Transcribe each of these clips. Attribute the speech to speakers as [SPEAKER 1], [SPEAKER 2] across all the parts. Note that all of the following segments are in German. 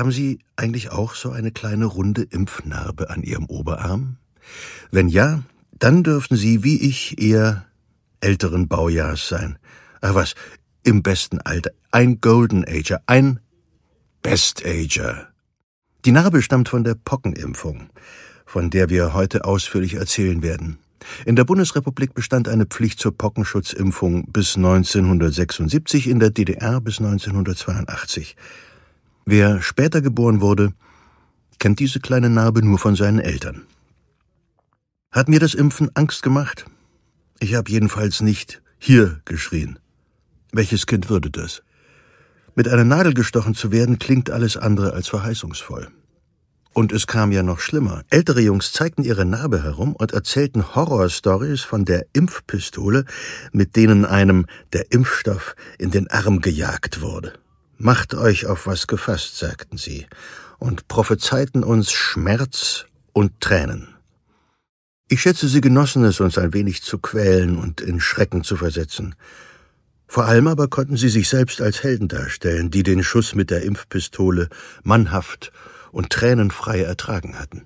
[SPEAKER 1] Haben Sie eigentlich auch so eine kleine runde Impfnarbe an Ihrem Oberarm? Wenn ja, dann dürften Sie wie ich eher älteren Baujahrs sein. Ach was, im besten Alter. Ein Golden Ager, ein Best Ager. Die Narbe stammt von der Pockenimpfung, von der wir heute ausführlich erzählen werden. In der Bundesrepublik bestand eine Pflicht zur Pockenschutzimpfung bis 1976, in der DDR bis 1982. Wer später geboren wurde, kennt diese kleine Narbe nur von seinen Eltern. Hat mir das Impfen Angst gemacht? Ich habe jedenfalls nicht hier geschrien. Welches Kind würde das? Mit einer Nadel gestochen zu werden, klingt alles andere als verheißungsvoll. Und es kam ja noch schlimmer. Ältere Jungs zeigten ihre Narbe herum und erzählten Horrorstories von der Impfpistole, mit denen einem der Impfstoff in den Arm gejagt wurde. Macht euch auf was gefasst, sagten sie, und prophezeiten uns Schmerz und Tränen. Ich schätze, sie genossen es, uns ein wenig zu quälen und in Schrecken zu versetzen. Vor allem aber konnten sie sich selbst als Helden darstellen, die den Schuss mit der Impfpistole mannhaft und tränenfrei ertragen hatten.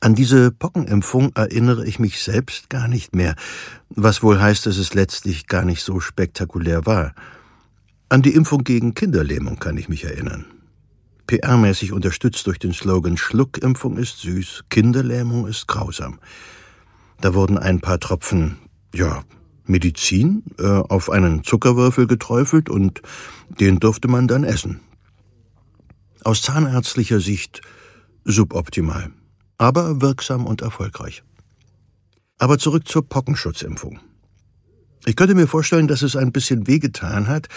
[SPEAKER 1] An diese Pockenimpfung erinnere ich mich selbst gar nicht mehr, was wohl heißt, dass es letztlich gar nicht so spektakulär war. An die Impfung gegen Kinderlähmung kann ich mich erinnern. PR-mäßig unterstützt durch den Slogan Schluckimpfung ist süß, Kinderlähmung ist grausam. Da wurden ein paar Tropfen, ja, Medizin äh, auf einen Zuckerwürfel geträufelt und den durfte man dann essen. Aus zahnärztlicher Sicht suboptimal, aber wirksam und erfolgreich. Aber zurück zur Pockenschutzimpfung. Ich könnte mir vorstellen, dass es ein bisschen wehgetan hat,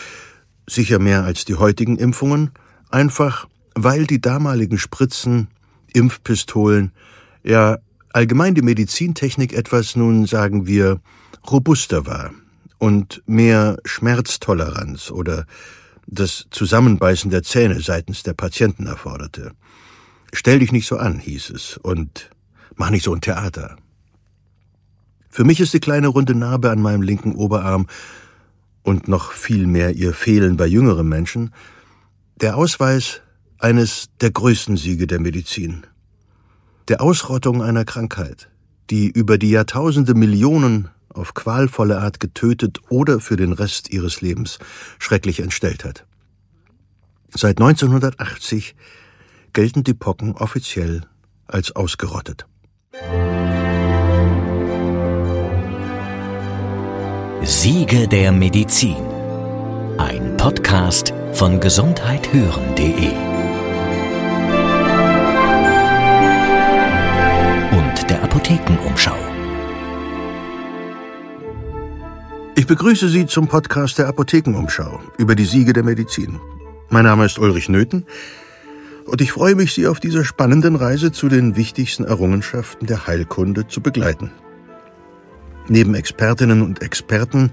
[SPEAKER 1] sicher mehr als die heutigen Impfungen, einfach weil die damaligen Spritzen, Impfpistolen, ja allgemein die Medizintechnik etwas, nun sagen wir, robuster war und mehr Schmerztoleranz oder das Zusammenbeißen der Zähne seitens der Patienten erforderte. Stell dich nicht so an, hieß es, und mach nicht so ein Theater. Für mich ist die kleine runde Narbe an meinem linken Oberarm und noch viel mehr ihr Fehlen bei jüngeren Menschen der Ausweis eines der größten Siege der Medizin. Der Ausrottung einer Krankheit, die über die Jahrtausende Millionen auf qualvolle Art getötet oder für den Rest ihres Lebens schrecklich entstellt hat. Seit 1980 gelten die Pocken offiziell als ausgerottet.
[SPEAKER 2] Siege der Medizin. Ein Podcast von gesundheithören.de und der Apothekenumschau.
[SPEAKER 1] Ich begrüße Sie zum Podcast der Apothekenumschau über die Siege der Medizin. Mein Name ist Ulrich Nöthen und ich freue mich, Sie auf dieser spannenden Reise zu den wichtigsten Errungenschaften der Heilkunde zu begleiten. Neben Expertinnen und Experten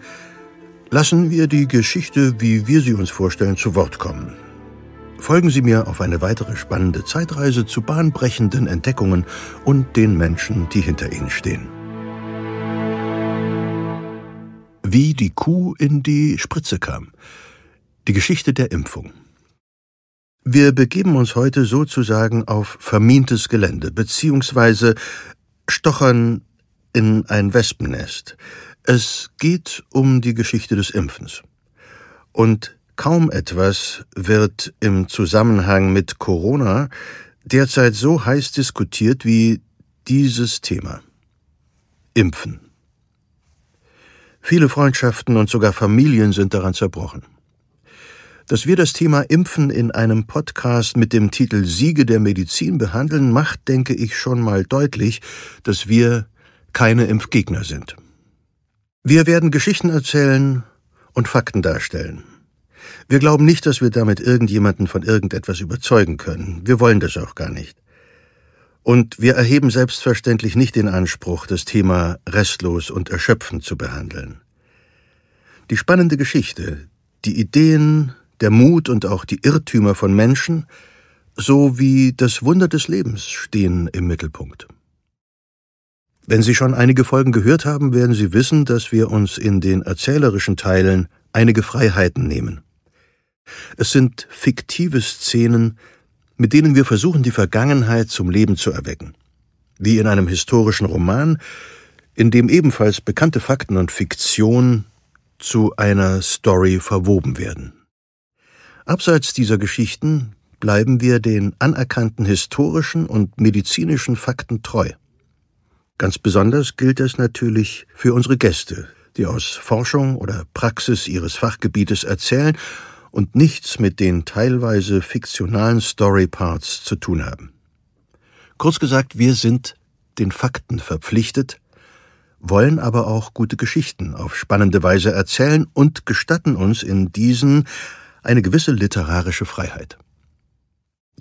[SPEAKER 1] lassen wir die Geschichte, wie wir sie uns vorstellen, zu Wort kommen. Folgen Sie mir auf eine weitere spannende Zeitreise zu bahnbrechenden Entdeckungen und den Menschen, die hinter ihnen stehen. wie die Kuh in die Spritze kam. Die Geschichte der Impfung. Wir begeben uns heute sozusagen auf vermintes Gelände, beziehungsweise stochern in ein Wespennest. Es geht um die Geschichte des Impfens. Und kaum etwas wird im Zusammenhang mit Corona derzeit so heiß diskutiert wie dieses Thema. Impfen. Viele Freundschaften und sogar Familien sind daran zerbrochen. Dass wir das Thema Impfen in einem Podcast mit dem Titel Siege der Medizin behandeln, macht, denke ich, schon mal deutlich, dass wir keine Impfgegner sind. Wir werden Geschichten erzählen und Fakten darstellen. Wir glauben nicht, dass wir damit irgendjemanden von irgendetwas überzeugen können. Wir wollen das auch gar nicht. Und wir erheben selbstverständlich nicht den Anspruch, das Thema restlos und erschöpfend zu behandeln. Die spannende Geschichte, die Ideen, der Mut und auch die Irrtümer von Menschen sowie das Wunder des Lebens stehen im Mittelpunkt. Wenn Sie schon einige Folgen gehört haben, werden Sie wissen, dass wir uns in den erzählerischen Teilen einige Freiheiten nehmen. Es sind fiktive Szenen, mit denen wir versuchen, die Vergangenheit zum Leben zu erwecken. Wie in einem historischen Roman, in dem ebenfalls bekannte Fakten und Fiktion zu einer Story verwoben werden. Abseits dieser Geschichten bleiben wir den anerkannten historischen und medizinischen Fakten treu. Ganz besonders gilt es natürlich für unsere Gäste, die aus Forschung oder Praxis ihres Fachgebietes erzählen und nichts mit den teilweise fiktionalen Storyparts zu tun haben. Kurz gesagt, wir sind den Fakten verpflichtet, wollen aber auch gute Geschichten auf spannende Weise erzählen und gestatten uns in diesen eine gewisse literarische Freiheit.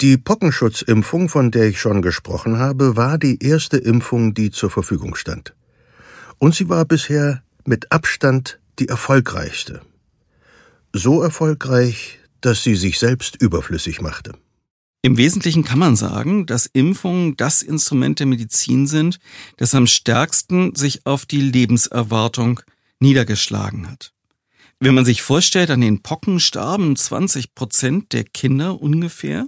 [SPEAKER 1] Die Pockenschutzimpfung, von der ich schon gesprochen habe, war die erste Impfung, die zur Verfügung stand. Und sie war bisher mit Abstand die erfolgreichste. So erfolgreich, dass sie sich selbst überflüssig machte.
[SPEAKER 3] Im Wesentlichen kann man sagen, dass Impfungen das Instrument der Medizin sind, das am stärksten sich auf die Lebenserwartung niedergeschlagen hat. Wenn man sich vorstellt, an den Pocken starben 20 Prozent der Kinder ungefähr,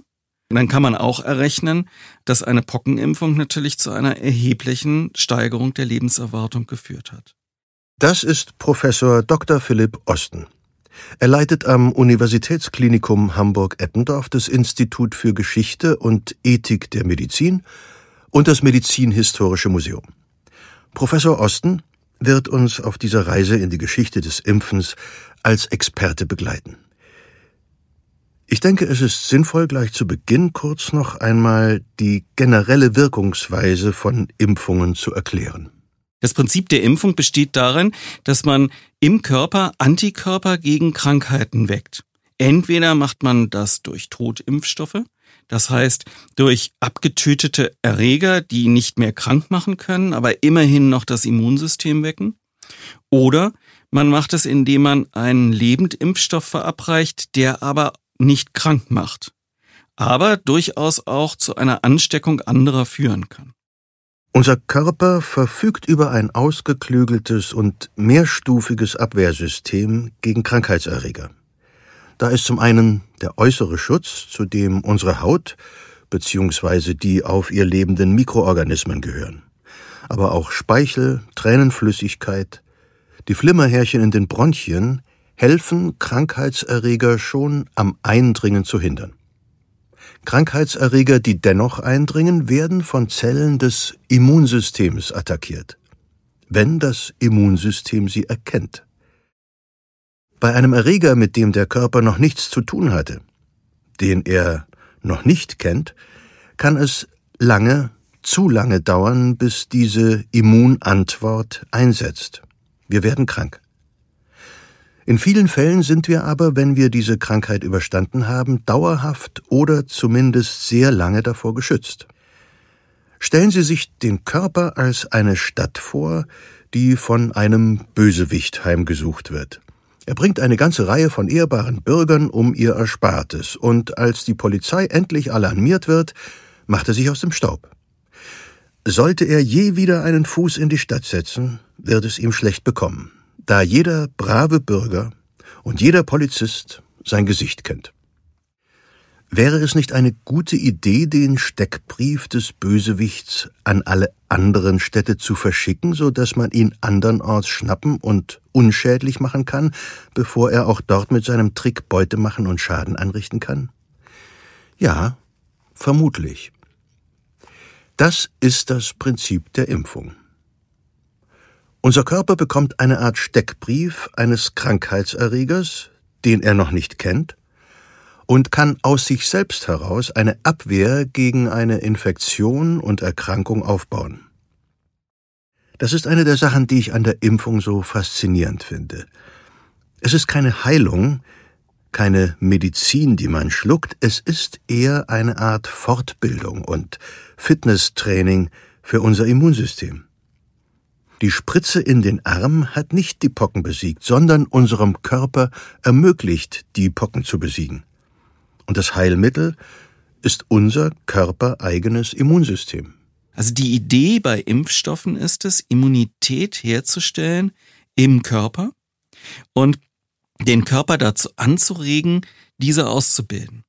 [SPEAKER 3] dann kann man auch errechnen, dass eine Pockenimpfung natürlich zu einer erheblichen Steigerung der Lebenserwartung geführt hat.
[SPEAKER 1] Das ist Professor Dr. Philipp Osten. Er leitet am Universitätsklinikum Hamburg-Eppendorf das Institut für Geschichte und Ethik der Medizin und das Medizinhistorische Museum. Professor Osten wird uns auf dieser Reise in die Geschichte des Impfens als Experte begleiten. Ich denke, es ist sinnvoll, gleich zu Beginn kurz noch einmal die generelle Wirkungsweise von Impfungen zu erklären.
[SPEAKER 3] Das Prinzip der Impfung besteht darin, dass man im Körper Antikörper gegen Krankheiten weckt. Entweder macht man das durch Totimpfstoffe, das heißt durch abgetötete Erreger, die nicht mehr krank machen können, aber immerhin noch das Immunsystem wecken, oder man macht es, indem man einen Lebendimpfstoff verabreicht, der aber nicht krank macht, aber durchaus auch zu einer Ansteckung anderer führen kann.
[SPEAKER 1] Unser Körper verfügt über ein ausgeklügeltes und mehrstufiges Abwehrsystem gegen Krankheitserreger. Da ist zum einen der äußere Schutz, zu dem unsere Haut bzw. die auf ihr lebenden Mikroorganismen gehören, aber auch Speichel, Tränenflüssigkeit, die Flimmerhärchen in den Bronchien helfen, Krankheitserreger schon am Eindringen zu hindern. Krankheitserreger, die dennoch eindringen, werden von Zellen des Immunsystems attackiert, wenn das Immunsystem sie erkennt. Bei einem Erreger, mit dem der Körper noch nichts zu tun hatte, den er noch nicht kennt, kann es lange, zu lange dauern, bis diese Immunantwort einsetzt. Wir werden krank. In vielen Fällen sind wir aber, wenn wir diese Krankheit überstanden haben, dauerhaft oder zumindest sehr lange davor geschützt. Stellen Sie sich den Körper als eine Stadt vor, die von einem Bösewicht heimgesucht wird. Er bringt eine ganze Reihe von ehrbaren Bürgern um ihr Erspartes, und als die Polizei endlich alarmiert wird, macht er sich aus dem Staub. Sollte er je wieder einen Fuß in die Stadt setzen, wird es ihm schlecht bekommen da jeder brave Bürger und jeder Polizist sein Gesicht kennt. Wäre es nicht eine gute Idee, den Steckbrief des Bösewichts an alle anderen Städte zu verschicken, so dass man ihn andernorts schnappen und unschädlich machen kann, bevor er auch dort mit seinem Trick Beute machen und Schaden anrichten kann? Ja, vermutlich. Das ist das Prinzip der Impfung. Unser Körper bekommt eine Art Steckbrief eines Krankheitserregers, den er noch nicht kennt, und kann aus sich selbst heraus eine Abwehr gegen eine Infektion und Erkrankung aufbauen. Das ist eine der Sachen, die ich an der Impfung so faszinierend finde. Es ist keine Heilung, keine Medizin, die man schluckt, es ist eher eine Art Fortbildung und Fitnesstraining für unser Immunsystem. Die Spritze in den Arm hat nicht die Pocken besiegt, sondern unserem Körper ermöglicht, die Pocken zu besiegen. Und das Heilmittel ist unser körpereigenes Immunsystem.
[SPEAKER 3] Also die Idee bei Impfstoffen ist es, Immunität herzustellen im Körper und den Körper dazu anzuregen, diese auszubilden.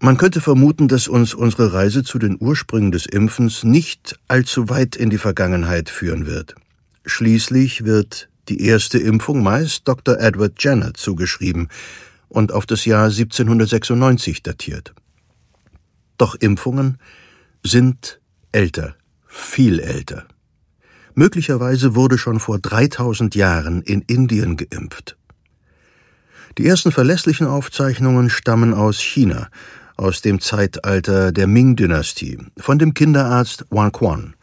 [SPEAKER 1] Man könnte vermuten, dass uns unsere Reise zu den Ursprüngen des Impfens nicht allzu weit in die Vergangenheit führen wird. Schließlich wird die erste Impfung meist Dr. Edward Jenner zugeschrieben und auf das Jahr 1796 datiert. Doch Impfungen sind älter, viel älter. Möglicherweise wurde schon vor 3000 Jahren in Indien geimpft. Die ersten verlässlichen Aufzeichnungen stammen aus China, aus dem Zeitalter der Ming-Dynastie, von dem Kinderarzt Wang Quan,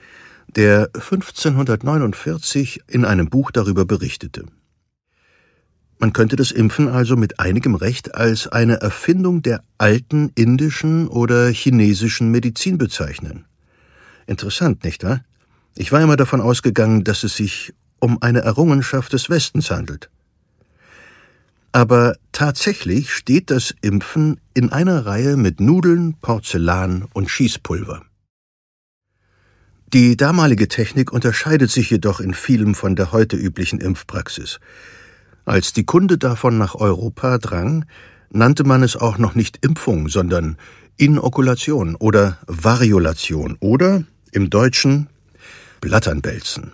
[SPEAKER 1] der 1549 in einem Buch darüber berichtete. Man könnte das Impfen also mit einigem Recht als eine Erfindung der alten indischen oder chinesischen Medizin bezeichnen. Interessant, nicht wahr? Ich war immer davon ausgegangen, dass es sich um eine Errungenschaft des Westens handelt. Aber tatsächlich steht das Impfen in einer Reihe mit Nudeln, Porzellan und Schießpulver. Die damalige Technik unterscheidet sich jedoch in vielem von der heute üblichen Impfpraxis. Als die Kunde davon nach Europa drang, nannte man es auch noch nicht Impfung, sondern Inokulation oder Variolation oder im Deutschen Blatternwälzen.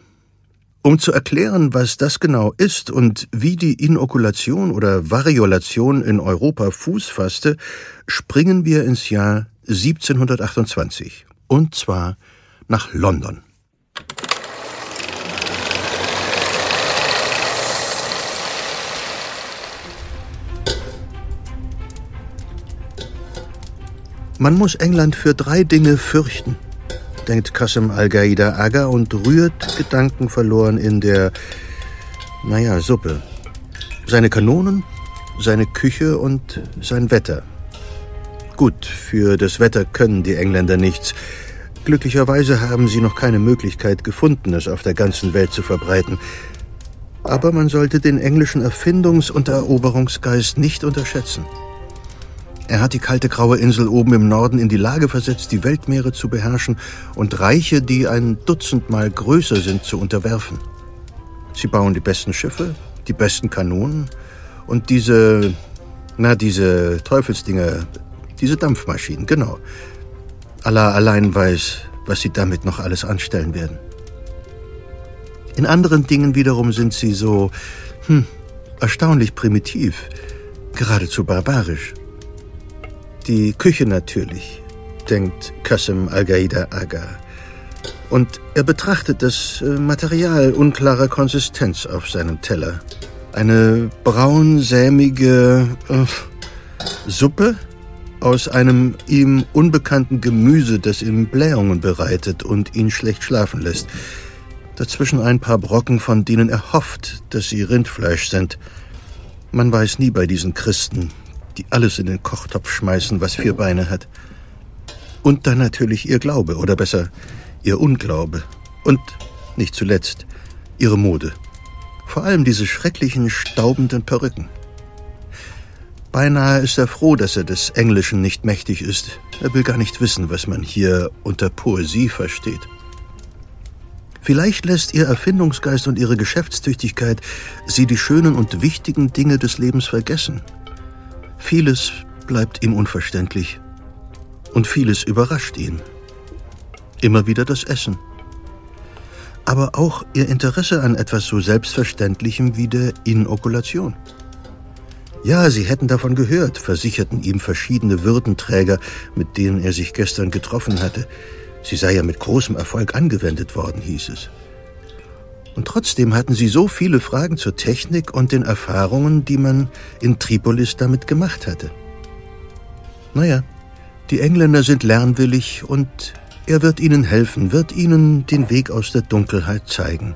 [SPEAKER 1] Um zu erklären, was das genau ist und wie die Inokulation oder Variolation in Europa Fuß fasste, springen wir ins Jahr 1728, und zwar nach London. Man muss England für drei Dinge fürchten denkt Qasem Al-Qaida Aga und rührt gedankenverloren in der, naja, Suppe. Seine Kanonen, seine Küche und sein Wetter. Gut, für das Wetter können die Engländer nichts. Glücklicherweise haben sie noch keine Möglichkeit gefunden, es auf der ganzen Welt zu verbreiten. Aber man sollte den englischen Erfindungs- und Eroberungsgeist nicht unterschätzen. Er hat die kalte graue Insel oben im Norden in die Lage versetzt, die Weltmeere zu beherrschen und Reiche, die ein Dutzendmal größer sind, zu unterwerfen. Sie bauen die besten Schiffe, die besten Kanonen und diese, na, diese Teufelsdinger, diese Dampfmaschinen, genau. Allah allein weiß, was sie damit noch alles anstellen werden. In anderen Dingen wiederum sind sie so, hm, erstaunlich primitiv, geradezu barbarisch. Die Küche natürlich, denkt Qasem Al-Gaida Aga. Und er betrachtet das äh, Material unklarer Konsistenz auf seinem Teller. Eine braunsämige äh, Suppe aus einem ihm unbekannten Gemüse, das ihm Blähungen bereitet und ihn schlecht schlafen lässt. Dazwischen ein paar Brocken, von denen er hofft, dass sie Rindfleisch sind. Man weiß nie bei diesen Christen, die alles in den Kochtopf schmeißen, was vier Beine hat. Und dann natürlich ihr Glaube, oder besser ihr Unglaube. Und, nicht zuletzt, ihre Mode. Vor allem diese schrecklichen, staubenden Perücken. Beinahe ist er froh, dass er des Englischen nicht mächtig ist. Er will gar nicht wissen, was man hier unter Poesie versteht. Vielleicht lässt ihr Erfindungsgeist und ihre Geschäftstüchtigkeit sie die schönen und wichtigen Dinge des Lebens vergessen Vieles bleibt ihm unverständlich und vieles überrascht ihn. Immer wieder das Essen. Aber auch ihr Interesse an etwas so Selbstverständlichem wie der Inokulation. Ja, sie hätten davon gehört, versicherten ihm verschiedene Würdenträger, mit denen er sich gestern getroffen hatte. Sie sei ja mit großem Erfolg angewendet worden, hieß es. Und trotzdem hatten sie so viele Fragen zur Technik und den Erfahrungen, die man in Tripolis damit gemacht hatte. Naja, die Engländer sind lernwillig und er wird ihnen helfen, wird ihnen den Weg aus der Dunkelheit zeigen.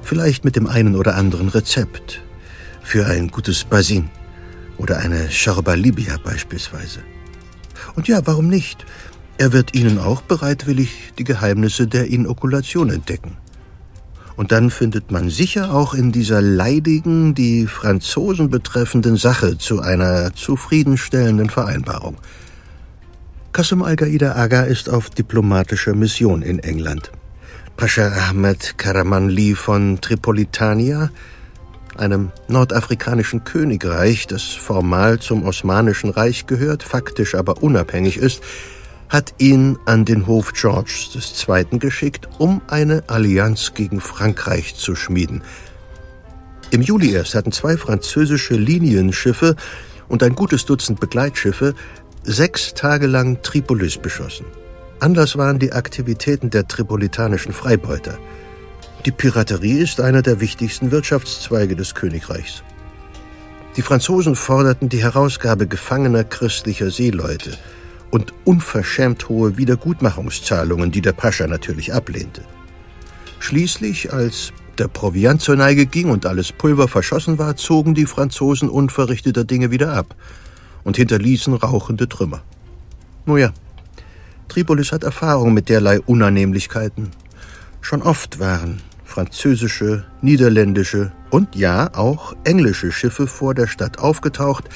[SPEAKER 1] Vielleicht mit dem einen oder anderen Rezept. Für ein gutes Basin oder eine Sharba Libya beispielsweise. Und ja, warum nicht? Er wird ihnen auch bereitwillig die Geheimnisse der Inokulation entdecken. Und dann findet man sicher auch in dieser leidigen, die Franzosen betreffenden Sache zu einer zufriedenstellenden Vereinbarung. Qasem Al-Qaida Aga ist auf diplomatischer Mission in England. Pascha Ahmed Karamanli von Tripolitania, einem nordafrikanischen Königreich, das formal zum Osmanischen Reich gehört, faktisch aber unabhängig ist, hat ihn an den Hof Georges II. geschickt, um eine Allianz gegen Frankreich zu schmieden. Im Juli erst hatten zwei französische Linienschiffe und ein gutes Dutzend Begleitschiffe sechs Tage lang Tripolis beschossen. Anlass waren die Aktivitäten der tripolitanischen Freibeuter. Die Piraterie ist einer der wichtigsten Wirtschaftszweige des Königreichs. Die Franzosen forderten die Herausgabe gefangener christlicher Seeleute – und unverschämt hohe Wiedergutmachungszahlungen, die der Pascha natürlich ablehnte. Schließlich, als der Proviant zur Neige ging und alles Pulver verschossen war, zogen die Franzosen unverrichteter Dinge wieder ab und hinterließen rauchende Trümmer. Nun ja, Tripolis hat Erfahrung mit derlei Unannehmlichkeiten. Schon oft waren französische, niederländische und ja auch englische Schiffe vor der Stadt aufgetaucht,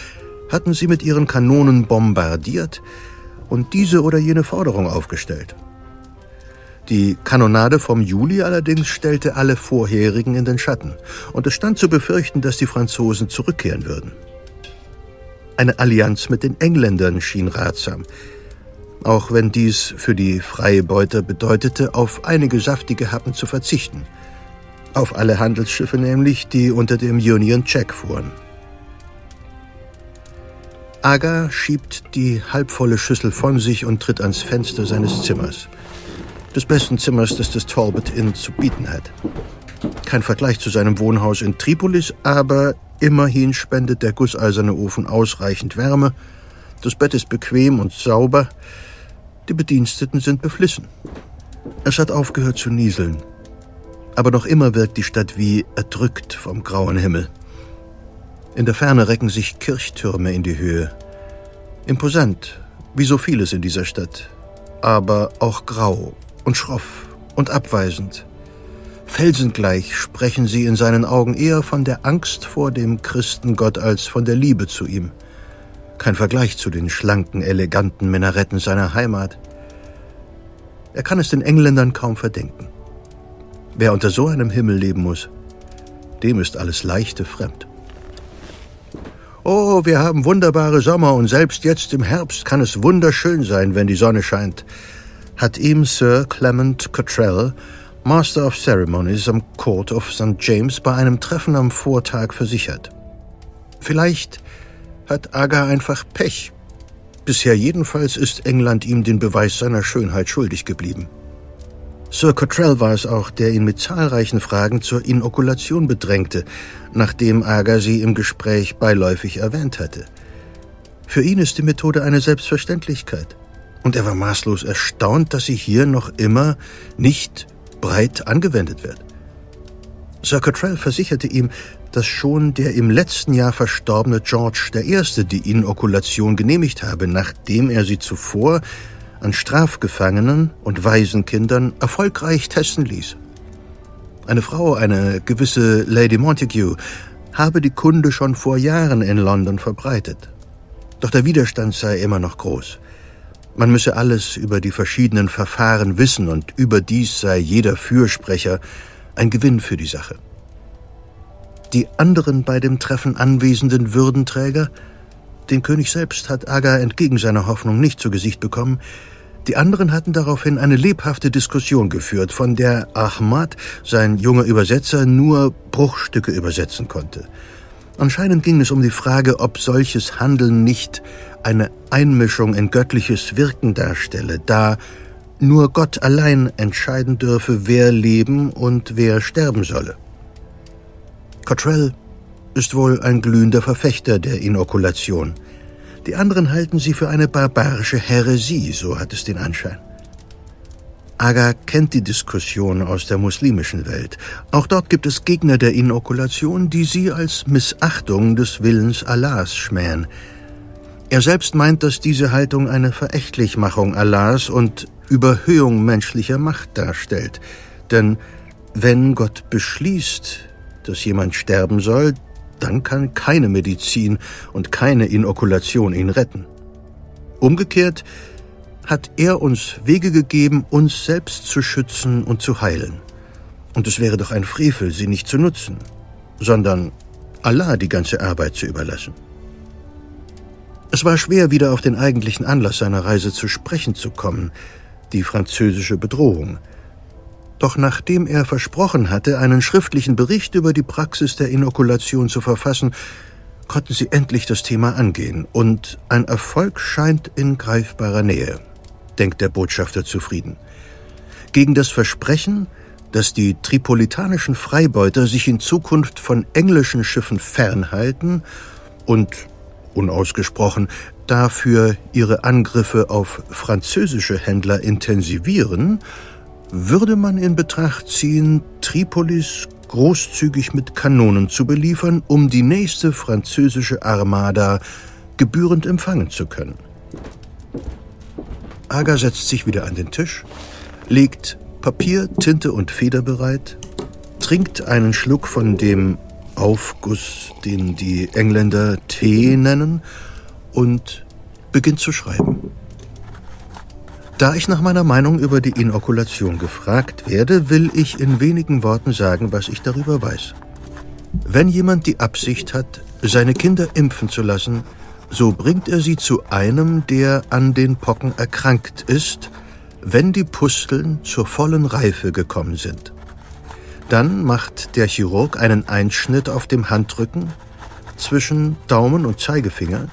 [SPEAKER 1] hatten sie mit ihren Kanonen bombardiert, und diese oder jene Forderung aufgestellt. Die Kanonade vom Juli allerdings stellte alle vorherigen in den Schatten, und es stand zu befürchten, dass die Franzosen zurückkehren würden. Eine Allianz mit den Engländern schien ratsam, auch wenn dies für die Freibeuter bedeutete, auf einige saftige Happen zu verzichten. Auf alle Handelsschiffe nämlich, die unter dem Union Jack fuhren. Aga schiebt die halbvolle Schüssel von sich und tritt ans Fenster seines Zimmers. Des besten Zimmers, das das Talbot Inn zu bieten hat. Kein Vergleich zu seinem Wohnhaus in Tripolis, aber immerhin spendet der gusseiserne Ofen ausreichend Wärme. Das Bett ist bequem und sauber. Die Bediensteten sind beflissen. Es hat aufgehört zu nieseln. Aber noch immer wirkt die Stadt wie erdrückt vom grauen Himmel. In der Ferne recken sich Kirchtürme in die Höhe. Imposant, wie so vieles in dieser Stadt, aber auch grau und schroff und abweisend. Felsengleich sprechen sie in seinen Augen eher von der Angst vor dem Christengott als von der Liebe zu ihm. Kein Vergleich zu den schlanken, eleganten Minaretten seiner Heimat. Er kann es den Engländern kaum verdenken. Wer unter so einem Himmel leben muss, dem ist alles Leichte fremd. Oh, wir haben wunderbare Sommer und selbst jetzt im Herbst kann es wunderschön sein, wenn die Sonne scheint, hat ihm Sir Clement Cottrell, Master of Ceremonies am Court of St. James, bei einem Treffen am Vortag versichert. Vielleicht hat Aga einfach Pech. Bisher jedenfalls ist England ihm den Beweis seiner Schönheit schuldig geblieben. Sir Cottrell war es auch, der ihn mit zahlreichen Fragen zur Inokulation bedrängte, nachdem Aga sie im Gespräch beiläufig erwähnt hatte. Für ihn ist die Methode eine Selbstverständlichkeit. Und er war maßlos erstaunt, dass sie hier noch immer nicht breit angewendet wird. Sir Cottrell versicherte ihm, dass schon der im letzten Jahr verstorbene George I. die Inokulation genehmigt habe, nachdem er sie zuvor an Strafgefangenen und Waisenkindern erfolgreich testen ließ. Eine Frau, eine gewisse Lady Montague, habe die Kunde schon vor Jahren in London verbreitet. Doch der Widerstand sei immer noch groß. Man müsse alles über die verschiedenen Verfahren wissen und überdies sei jeder Fürsprecher ein Gewinn für die Sache. Die anderen bei dem Treffen anwesenden Würdenträger, den König selbst hat Aga entgegen seiner Hoffnung nicht zu Gesicht bekommen, die anderen hatten daraufhin eine lebhafte Diskussion geführt, von der Ahmad, sein junger Übersetzer, nur Bruchstücke übersetzen konnte. Anscheinend ging es um die Frage, ob solches Handeln nicht eine Einmischung in göttliches Wirken darstelle, da nur Gott allein entscheiden dürfe, wer leben und wer sterben solle. Cottrell ist wohl ein glühender Verfechter der Inokulation – die anderen halten sie für eine barbarische Häresie, so hat es den Anschein. Aga kennt die Diskussion aus der muslimischen Welt. Auch dort gibt es Gegner der Inokulation, die sie als Missachtung des Willens Allahs schmähen. Er selbst meint, dass diese Haltung eine Verächtlichmachung Allahs und Überhöhung menschlicher Macht darstellt. Denn wenn Gott beschließt, dass jemand sterben soll, dann kann keine Medizin und keine Inokulation ihn retten. Umgekehrt hat er uns Wege gegeben, uns selbst zu schützen und zu heilen. Und es wäre doch ein Frevel, sie nicht zu nutzen, sondern Allah die ganze Arbeit zu überlassen. Es war schwer, wieder auf den eigentlichen Anlass seiner Reise zu sprechen zu kommen, die französische Bedrohung. Doch nachdem er versprochen hatte, einen schriftlichen Bericht über die Praxis der Inokulation zu verfassen, konnten sie endlich das Thema angehen, und ein Erfolg scheint in greifbarer Nähe, denkt der Botschafter zufrieden. Gegen das Versprechen, dass die tripolitanischen Freibeuter sich in Zukunft von englischen Schiffen fernhalten und unausgesprochen dafür ihre Angriffe auf französische Händler intensivieren, würde man in Betracht ziehen, Tripolis großzügig mit Kanonen zu beliefern, um die nächste französische Armada gebührend empfangen zu können. Aga setzt sich wieder an den Tisch, legt Papier, Tinte und Feder bereit, trinkt einen Schluck von dem Aufguss, den die Engländer Tee nennen, und beginnt zu schreiben. Da ich nach meiner Meinung über die Inokulation gefragt werde, will ich in wenigen Worten sagen, was ich darüber weiß. Wenn jemand die Absicht hat, seine Kinder impfen zu lassen, so bringt er sie zu einem, der an den Pocken erkrankt ist, wenn die Pusteln zur vollen Reife gekommen sind. Dann macht der Chirurg einen Einschnitt auf dem Handrücken zwischen Daumen und Zeigefinger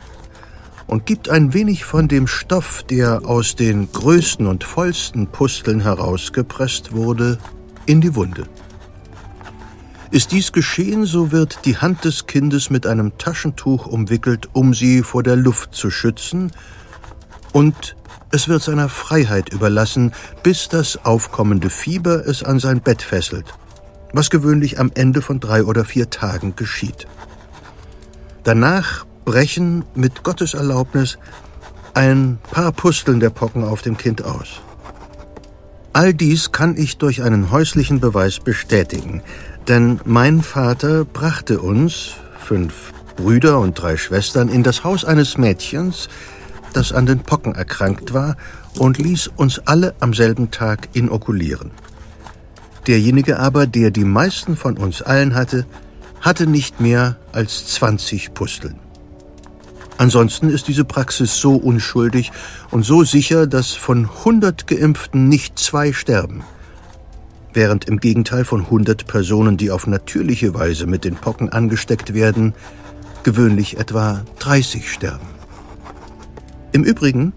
[SPEAKER 1] und gibt ein wenig von dem Stoff, der aus den größten und vollsten Pusteln herausgepresst wurde, in die Wunde. Ist dies geschehen, so wird die Hand des Kindes mit einem Taschentuch umwickelt, um sie vor der Luft zu schützen, und es wird seiner Freiheit überlassen, bis das aufkommende Fieber es an sein Bett fesselt, was gewöhnlich am Ende von drei oder vier Tagen geschieht. Danach brechen mit Gottes Erlaubnis ein paar Pusteln der Pocken auf dem Kind aus. All dies kann ich durch einen häuslichen Beweis bestätigen, denn mein Vater brachte uns, fünf Brüder und drei Schwestern, in das Haus eines Mädchens, das an den Pocken erkrankt war, und ließ uns alle am selben Tag inokulieren. Derjenige aber, der die meisten von uns allen hatte, hatte nicht mehr als 20 Pusteln. Ansonsten ist diese Praxis so unschuldig und so sicher, dass von 100 Geimpften nicht zwei sterben, während im Gegenteil von 100 Personen, die auf natürliche Weise mit den Pocken angesteckt werden, gewöhnlich etwa 30 sterben. Im Übrigen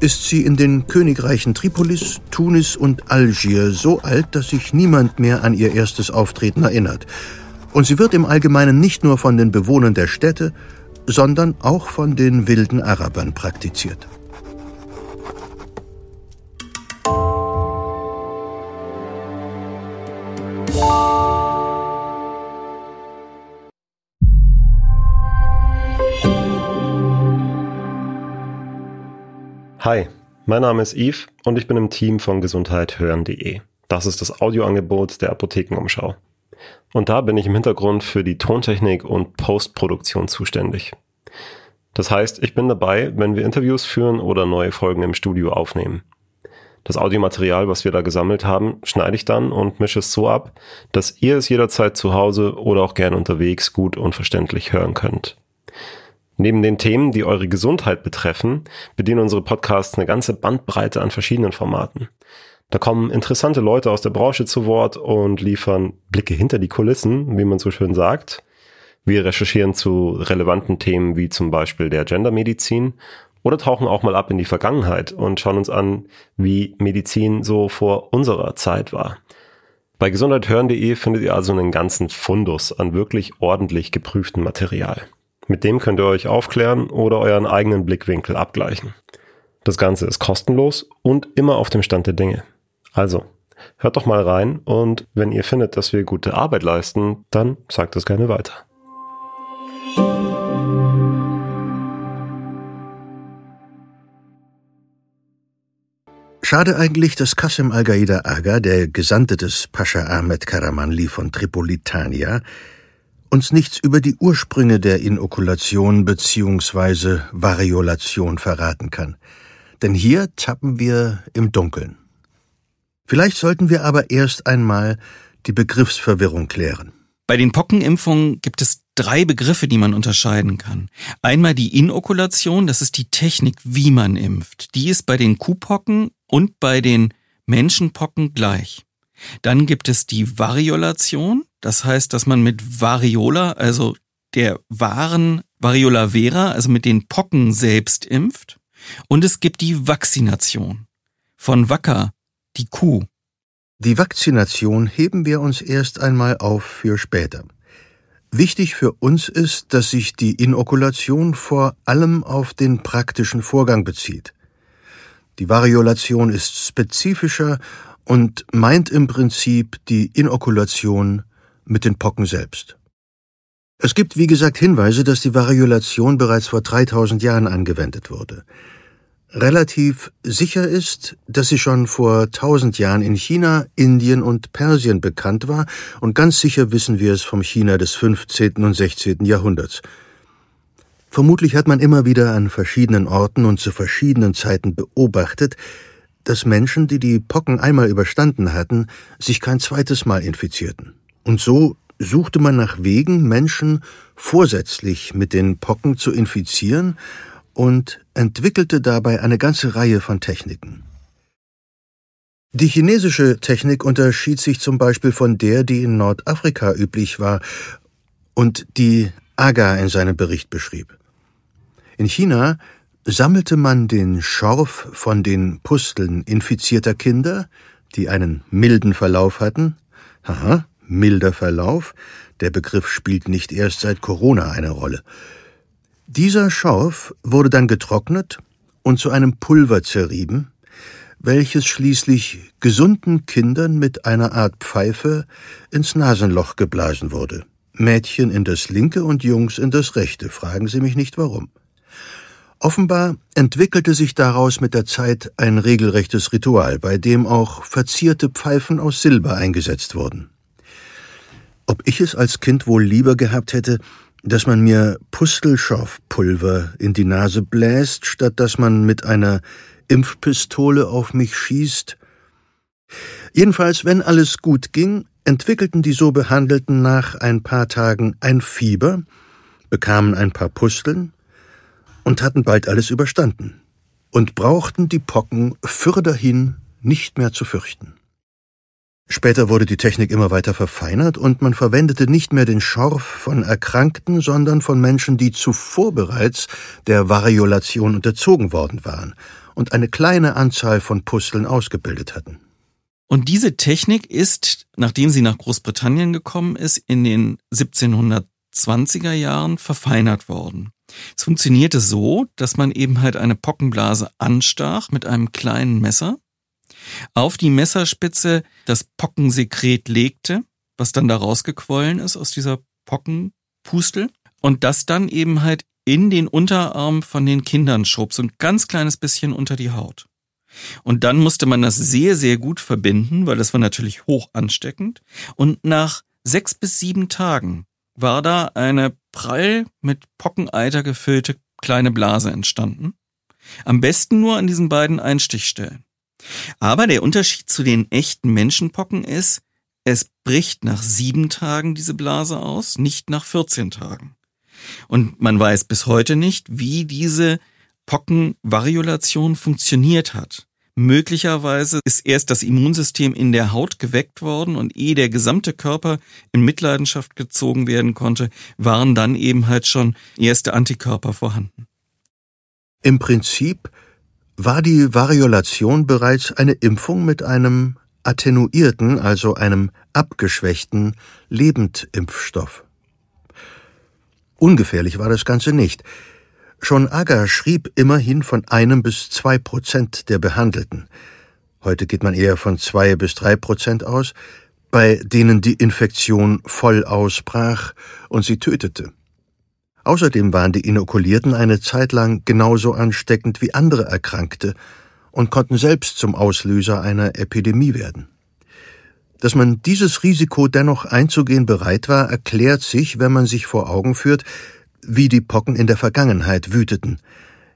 [SPEAKER 1] ist sie in den Königreichen Tripolis, Tunis und Algier so alt, dass sich niemand mehr an ihr erstes Auftreten erinnert. Und sie wird im Allgemeinen nicht nur von den Bewohnern der Städte, sondern auch von den wilden Arabern praktiziert.
[SPEAKER 4] Hi, mein Name ist Yves und ich bin im Team von gesundheithören.de. Das ist das Audioangebot der Apothekenumschau. Und da bin ich im Hintergrund für die Tontechnik und Postproduktion zuständig. Das heißt, ich bin dabei, wenn wir Interviews führen oder neue Folgen im Studio aufnehmen. Das Audiomaterial, was wir da gesammelt haben, schneide ich dann und mische es so ab, dass ihr es jederzeit zu Hause oder auch gern unterwegs gut und verständlich hören könnt. Neben den Themen, die eure Gesundheit betreffen, bedienen unsere Podcasts eine ganze Bandbreite an verschiedenen Formaten. Da kommen interessante Leute aus der Branche zu Wort und liefern Blicke hinter die Kulissen, wie man so schön sagt. Wir recherchieren zu relevanten Themen wie zum Beispiel der Gendermedizin oder tauchen auch mal ab in die Vergangenheit und schauen uns an, wie Medizin so vor unserer Zeit war. Bei gesundheithören.de findet ihr also einen ganzen Fundus an wirklich ordentlich geprüftem Material. Mit dem könnt ihr euch aufklären oder euren eigenen Blickwinkel abgleichen. Das Ganze ist kostenlos und immer auf dem Stand der Dinge. Also, hört doch mal rein und wenn ihr findet, dass wir gute Arbeit leisten, dann sagt es gerne weiter.
[SPEAKER 1] Schade eigentlich, dass Qasim al-Qaida Aga, der Gesandte des Pascha Ahmed Karamanli von Tripolitania, uns nichts über die Ursprünge der Inokulation bzw. Variolation verraten kann. Denn hier tappen wir im Dunkeln. Vielleicht sollten wir aber erst einmal die Begriffsverwirrung klären.
[SPEAKER 3] Bei den Pockenimpfungen gibt es drei Begriffe, die man unterscheiden kann. Einmal die Inokulation, das ist die Technik, wie man impft. Die ist bei den Kuhpocken und bei den Menschenpocken gleich. Dann gibt es die Variolation, das heißt, dass man mit Variola, also der wahren Variola vera, also mit den Pocken selbst impft. Und es gibt die Vaccination von Wacker, die Kuh.
[SPEAKER 1] Die Vakzination heben wir uns erst einmal auf für später. Wichtig für uns ist, dass sich die Inokulation vor allem auf den praktischen Vorgang bezieht. Die Variolation ist spezifischer und meint im Prinzip die Inokulation mit den Pocken selbst. Es gibt, wie gesagt, Hinweise, dass die Variolation bereits vor 3000 Jahren angewendet wurde. Relativ sicher ist, dass sie schon vor 1000 Jahren in China, Indien und Persien bekannt war, und ganz sicher wissen wir es vom China des 15. und 16. Jahrhunderts. Vermutlich hat man immer wieder an verschiedenen Orten und zu verschiedenen Zeiten beobachtet, dass Menschen, die die Pocken einmal überstanden hatten, sich kein zweites Mal infizierten. Und so suchte man nach Wegen, Menschen vorsätzlich mit den Pocken zu infizieren und entwickelte dabei eine ganze Reihe von Techniken. Die chinesische Technik unterschied sich zum Beispiel von der, die in Nordafrika üblich war und die Aga in seinem Bericht beschrieb. In China sammelte man den Schorf von den Pusteln infizierter Kinder, die einen milden Verlauf hatten. Aha, milder Verlauf. Der Begriff spielt nicht erst seit Corona eine Rolle. Dieser Schorf wurde dann getrocknet und zu einem Pulver zerrieben, welches schließlich gesunden Kindern mit einer Art Pfeife ins Nasenloch geblasen wurde. Mädchen in das linke und Jungs in das rechte, fragen Sie mich nicht warum. Offenbar entwickelte sich daraus mit der Zeit ein regelrechtes Ritual, bei dem auch verzierte Pfeifen aus Silber eingesetzt wurden. Ob ich es als Kind wohl lieber gehabt hätte, dass man mir Pustelschorfpulver in die Nase bläst, statt dass man mit einer Impfpistole auf mich schießt? Jedenfalls, wenn alles gut ging, entwickelten die so Behandelten nach ein paar Tagen ein Fieber, bekamen ein paar Pusteln, und hatten bald alles überstanden und brauchten die Pocken fürderhin nicht mehr zu fürchten. Später wurde die Technik immer weiter verfeinert und man verwendete nicht mehr den Schorf von Erkrankten, sondern von Menschen, die zuvor bereits der Variolation unterzogen worden waren und eine kleine Anzahl von Pusteln ausgebildet hatten.
[SPEAKER 3] Und diese Technik ist, nachdem sie nach Großbritannien gekommen ist, in den 1720er Jahren verfeinert worden. Es funktionierte so, dass man eben halt eine Pockenblase anstach mit einem kleinen Messer, auf die Messerspitze das Pockensekret legte, was dann da rausgequollen ist aus dieser Pockenpustel und das dann eben halt in den Unterarm von den Kindern schob, so ein ganz kleines bisschen unter die Haut. Und dann musste man das sehr, sehr gut verbinden, weil das war natürlich hoch ansteckend. Und nach sechs bis sieben Tagen war da eine prall mit Pockeneiter gefüllte kleine Blase entstanden. Am besten nur an diesen beiden Einstichstellen. Aber der Unterschied zu den echten Menschenpocken ist, es bricht nach sieben Tagen diese Blase aus, nicht nach 14 Tagen. Und man weiß bis heute nicht, wie diese Pockenvariolation funktioniert hat. Möglicherweise ist erst das Immunsystem in der Haut geweckt worden und ehe der gesamte Körper in Mitleidenschaft gezogen werden konnte, waren dann eben halt schon erste Antikörper vorhanden.
[SPEAKER 1] Im Prinzip war die Variolation bereits eine Impfung mit einem attenuierten, also einem abgeschwächten Lebendimpfstoff. Ungefährlich war das Ganze nicht. Schon Agger schrieb immerhin von einem bis zwei Prozent der Behandelten. Heute geht man eher von zwei bis drei Prozent aus, bei denen die Infektion voll ausbrach und sie tötete. Außerdem waren die Inokulierten eine Zeit lang genauso ansteckend wie andere Erkrankte und konnten selbst zum Auslöser einer Epidemie werden. Dass man dieses Risiko dennoch einzugehen bereit war, erklärt sich, wenn man sich vor Augen führt, wie die Pocken in der Vergangenheit wüteten.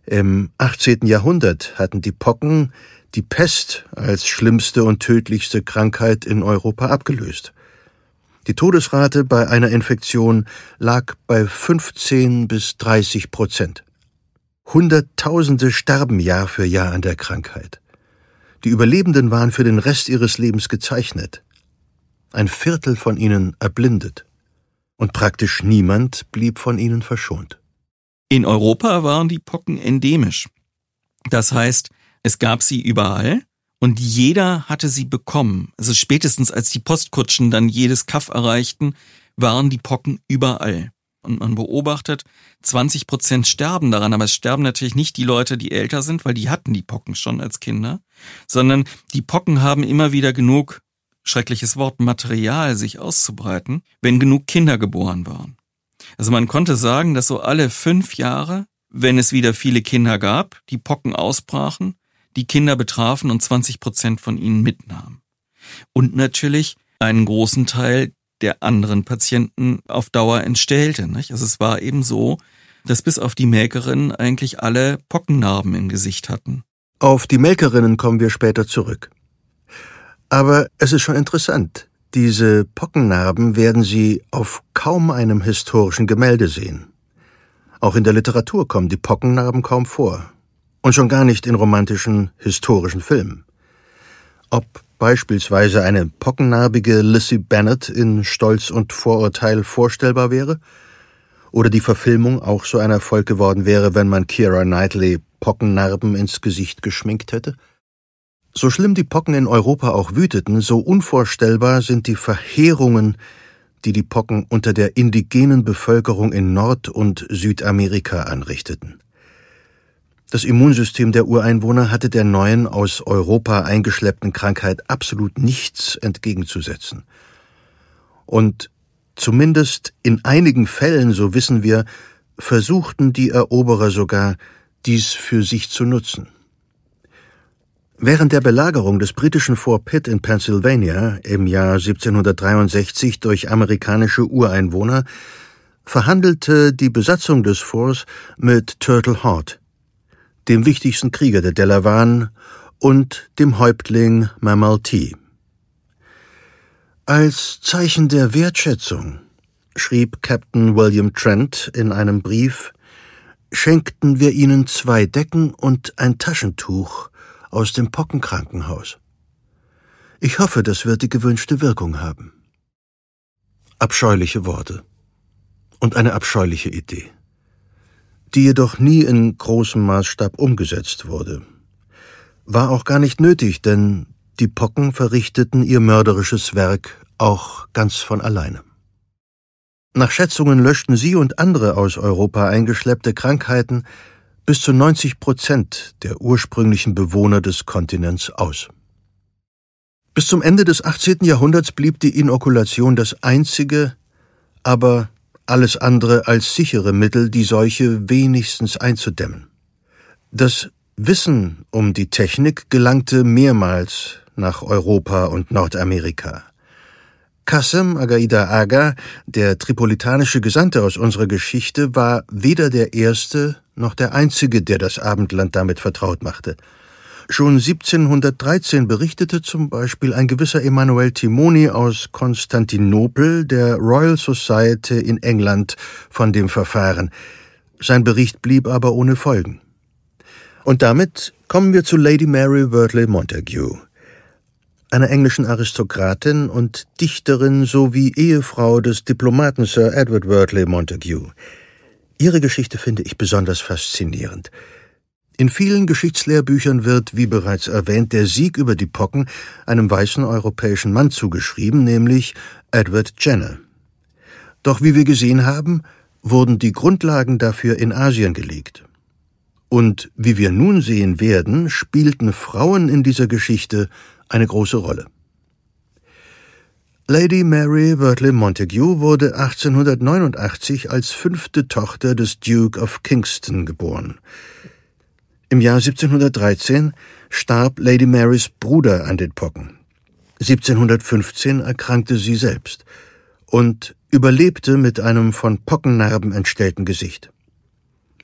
[SPEAKER 1] Im 18. Jahrhundert hatten die Pocken die Pest als schlimmste und tödlichste Krankheit in Europa abgelöst. Die Todesrate bei einer Infektion lag bei 15 bis 30 Prozent. Hunderttausende starben Jahr für Jahr an der Krankheit. Die Überlebenden waren für den Rest ihres Lebens gezeichnet. Ein Viertel von ihnen erblindet. Und praktisch niemand blieb von ihnen verschont.
[SPEAKER 3] In Europa waren die Pocken endemisch. Das heißt, es gab sie überall und jeder hatte sie bekommen. Also spätestens als die Postkutschen dann jedes Kaff erreichten, waren die Pocken überall. Und man beobachtet, 20 Prozent sterben daran, aber es sterben natürlich nicht die Leute, die älter sind, weil die hatten die Pocken schon als Kinder, sondern die Pocken haben immer wieder genug, schreckliches Wort, Material sich auszubreiten, wenn genug Kinder geboren waren. Also man konnte sagen, dass so alle fünf Jahre, wenn es wieder viele Kinder gab, die Pocken ausbrachen, die Kinder betrafen und 20 Prozent von ihnen mitnahmen. Und natürlich einen großen Teil der anderen Patienten auf Dauer entstellte. Nicht? Also es war eben so, dass bis auf die Melkerin eigentlich alle Pockennarben im Gesicht hatten.
[SPEAKER 1] Auf die Melkerinnen kommen wir später zurück. Aber es ist schon interessant. Diese Pockennarben werden Sie auf kaum einem historischen Gemälde sehen. Auch in der Literatur kommen die Pockennarben kaum vor. Und schon gar nicht in romantischen, historischen Filmen. Ob beispielsweise eine pockennarbige Lissy Bennet in Stolz und Vorurteil vorstellbar wäre? Oder die Verfilmung auch so ein Erfolg geworden wäre, wenn man Kira Knightley Pockennarben ins Gesicht geschminkt hätte? So schlimm die Pocken in Europa auch wüteten, so unvorstellbar sind die Verheerungen, die die Pocken unter der indigenen Bevölkerung in Nord- und Südamerika anrichteten. Das Immunsystem der Ureinwohner hatte der neuen aus Europa eingeschleppten Krankheit absolut nichts entgegenzusetzen. Und zumindest in einigen Fällen, so wissen wir, versuchten die Eroberer sogar, dies für sich zu nutzen. Während der Belagerung des britischen Fort Pitt in Pennsylvania im Jahr 1763 durch amerikanische Ureinwohner verhandelte die Besatzung des Forts mit Turtle Hart, dem wichtigsten Krieger der Delavan und dem Häuptling Mamalti. Als Zeichen der Wertschätzung schrieb Captain William Trent in einem Brief, schenkten wir ihnen zwei Decken und ein Taschentuch aus dem Pockenkrankenhaus. Ich hoffe, das wird die gewünschte Wirkung haben. Abscheuliche Worte und eine abscheuliche Idee die jedoch nie in großem Maßstab umgesetzt wurde. War auch gar nicht nötig, denn die Pocken verrichteten ihr mörderisches Werk auch ganz von alleine. Nach Schätzungen löschten sie und andere aus Europa eingeschleppte Krankheiten bis zu 90 Prozent der ursprünglichen Bewohner des Kontinents aus. Bis zum Ende des 18. Jahrhunderts blieb die Inokulation das einzige, aber alles andere als sichere Mittel, die Seuche wenigstens einzudämmen. Das Wissen um die Technik gelangte mehrmals nach Europa und Nordamerika. Qassem Agaida Aga, der tripolitanische Gesandte aus unserer Geschichte, war weder der erste noch der einzige, der das Abendland damit vertraut machte. Schon 1713 berichtete zum Beispiel ein gewisser Emanuel Timoni aus Konstantinopel der Royal Society in England von dem Verfahren. Sein Bericht blieb aber ohne Folgen. Und damit kommen wir zu Lady Mary Wortley Montague, einer englischen Aristokratin und Dichterin sowie Ehefrau des Diplomaten Sir Edward Wortley Montague. Ihre Geschichte finde ich besonders faszinierend. In vielen Geschichtslehrbüchern wird, wie bereits erwähnt, der Sieg über die Pocken einem weißen europäischen Mann zugeschrieben, nämlich Edward Jenner. Doch wie wir gesehen haben, wurden die Grundlagen dafür in Asien gelegt. Und wie wir nun sehen werden, spielten Frauen in dieser Geschichte eine große Rolle. Lady Mary Wortley Montague wurde 1889 als fünfte Tochter des Duke of Kingston geboren. Im Jahr 1713 starb Lady Marys Bruder an den Pocken. 1715 erkrankte sie selbst und überlebte mit einem von Pockennarben entstellten Gesicht.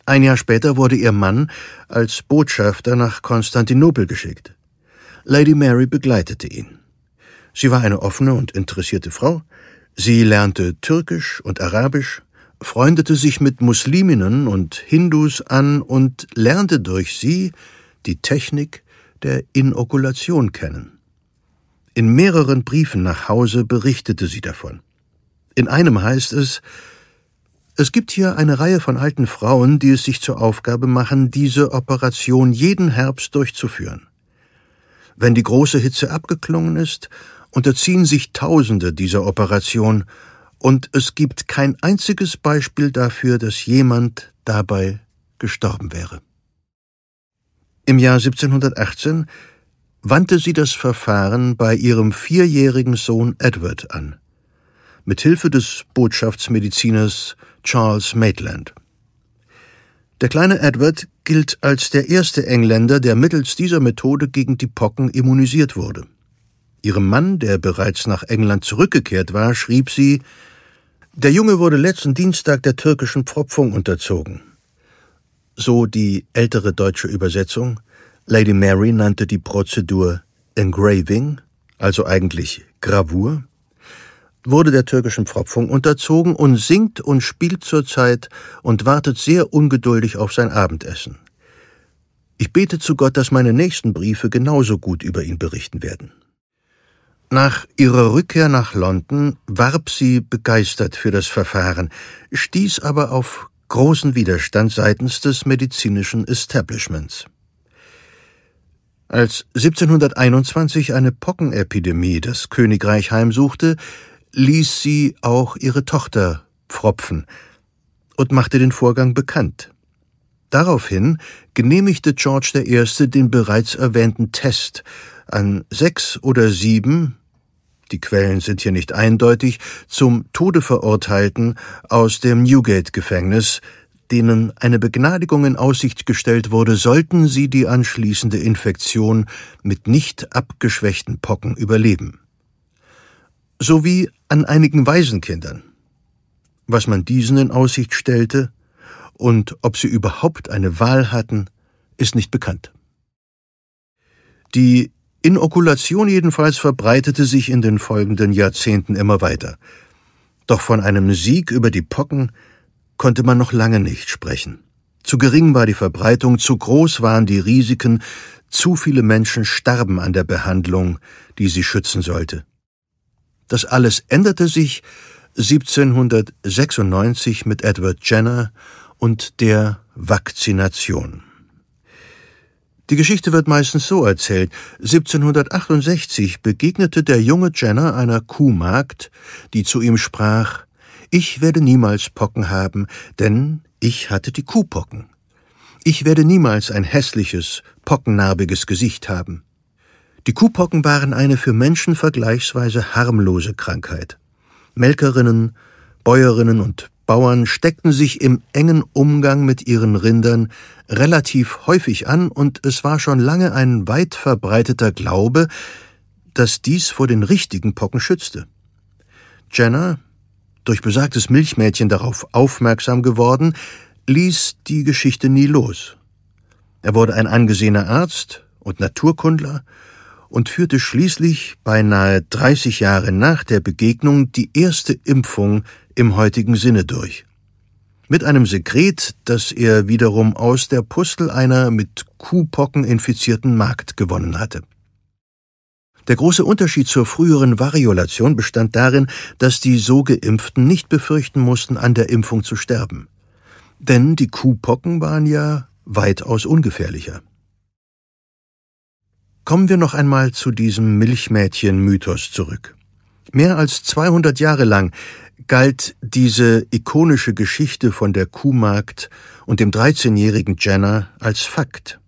[SPEAKER 1] Ein Jahr später wurde ihr Mann als Botschafter nach Konstantinopel geschickt. Lady Mary begleitete ihn. Sie war eine offene und interessierte Frau, Sie lernte Türkisch und Arabisch, freundete sich mit Musliminnen und Hindus an und lernte durch sie die Technik der Inokulation kennen. In mehreren Briefen nach Hause berichtete sie davon. In einem heißt es, es gibt hier eine Reihe von alten Frauen, die es sich zur Aufgabe machen, diese Operation jeden Herbst durchzuführen. Wenn die große Hitze abgeklungen ist, unterziehen sich Tausende dieser Operation, und es gibt kein einziges Beispiel dafür, dass jemand dabei gestorben wäre. Im Jahr 1718 wandte sie das Verfahren bei ihrem vierjährigen Sohn Edward an, mit Hilfe des Botschaftsmediziners Charles Maitland. Der kleine Edward gilt als der erste Engländer, der mittels dieser Methode gegen die Pocken immunisiert wurde. Ihrem Mann, der bereits nach England zurückgekehrt war, schrieb sie Der Junge wurde letzten Dienstag der türkischen Pfropfung unterzogen. So die ältere deutsche Übersetzung. Lady Mary nannte die Prozedur Engraving, also eigentlich Gravur, wurde der türkischen Pfropfung unterzogen und singt und spielt zurzeit und wartet sehr ungeduldig auf sein Abendessen. Ich bete zu Gott, dass meine nächsten Briefe genauso gut über ihn berichten werden. Nach ihrer Rückkehr nach London warb sie begeistert für das Verfahren, stieß aber auf großen Widerstand seitens des medizinischen Establishments. Als 1721 eine Pockenepidemie das Königreich heimsuchte, ließ sie auch ihre Tochter pfropfen und machte den Vorgang bekannt. Daraufhin genehmigte George I. den bereits erwähnten Test an sechs oder sieben die Quellen sind hier nicht eindeutig, zum Tode verurteilten aus dem Newgate-Gefängnis, denen eine Begnadigung in Aussicht gestellt wurde, sollten sie die anschließende Infektion mit nicht abgeschwächten Pocken überleben. Sowie an einigen Waisenkindern. Was man diesen in Aussicht stellte und ob sie überhaupt eine Wahl hatten, ist nicht bekannt. Die Inokulation jedenfalls verbreitete sich in den folgenden Jahrzehnten immer weiter. Doch von einem Sieg über die Pocken konnte man noch lange nicht sprechen. Zu gering war die Verbreitung, zu groß waren die Risiken, zu viele Menschen starben an der Behandlung, die sie schützen sollte. Das alles änderte sich 1796 mit Edward Jenner und der Vakzination. Die Geschichte wird meistens so erzählt. 1768 begegnete der junge Jenner einer Kuhmagd, die zu ihm sprach, ich werde niemals Pocken haben, denn ich hatte die Kuhpocken. Ich werde niemals ein hässliches, pockennarbiges Gesicht haben. Die Kuhpocken waren eine für Menschen vergleichsweise harmlose Krankheit. Melkerinnen, Bäuerinnen und Bauern steckten sich im engen Umgang mit ihren Rindern relativ häufig an, und es war schon lange ein weit verbreiteter Glaube, dass dies vor den richtigen Pocken schützte. Jenner, durch besagtes Milchmädchen darauf aufmerksam geworden, ließ die Geschichte nie los. Er wurde ein angesehener Arzt und Naturkundler und führte schließlich beinahe 30 Jahre nach der Begegnung die erste Impfung im heutigen Sinne durch. Mit einem Sekret, das er wiederum aus der Pustel einer mit Kuhpocken infizierten Magd gewonnen hatte. Der große Unterschied zur früheren Variolation bestand darin, dass die so geimpften nicht befürchten mussten, an der Impfung zu sterben. Denn die Kuhpocken waren ja weitaus ungefährlicher. Kommen wir noch einmal zu diesem Milchmädchen-Mythos zurück. Mehr als 200 Jahre lang galt diese ikonische Geschichte von der Kuhmagd und dem 13-jährigen Jenner als Fakt.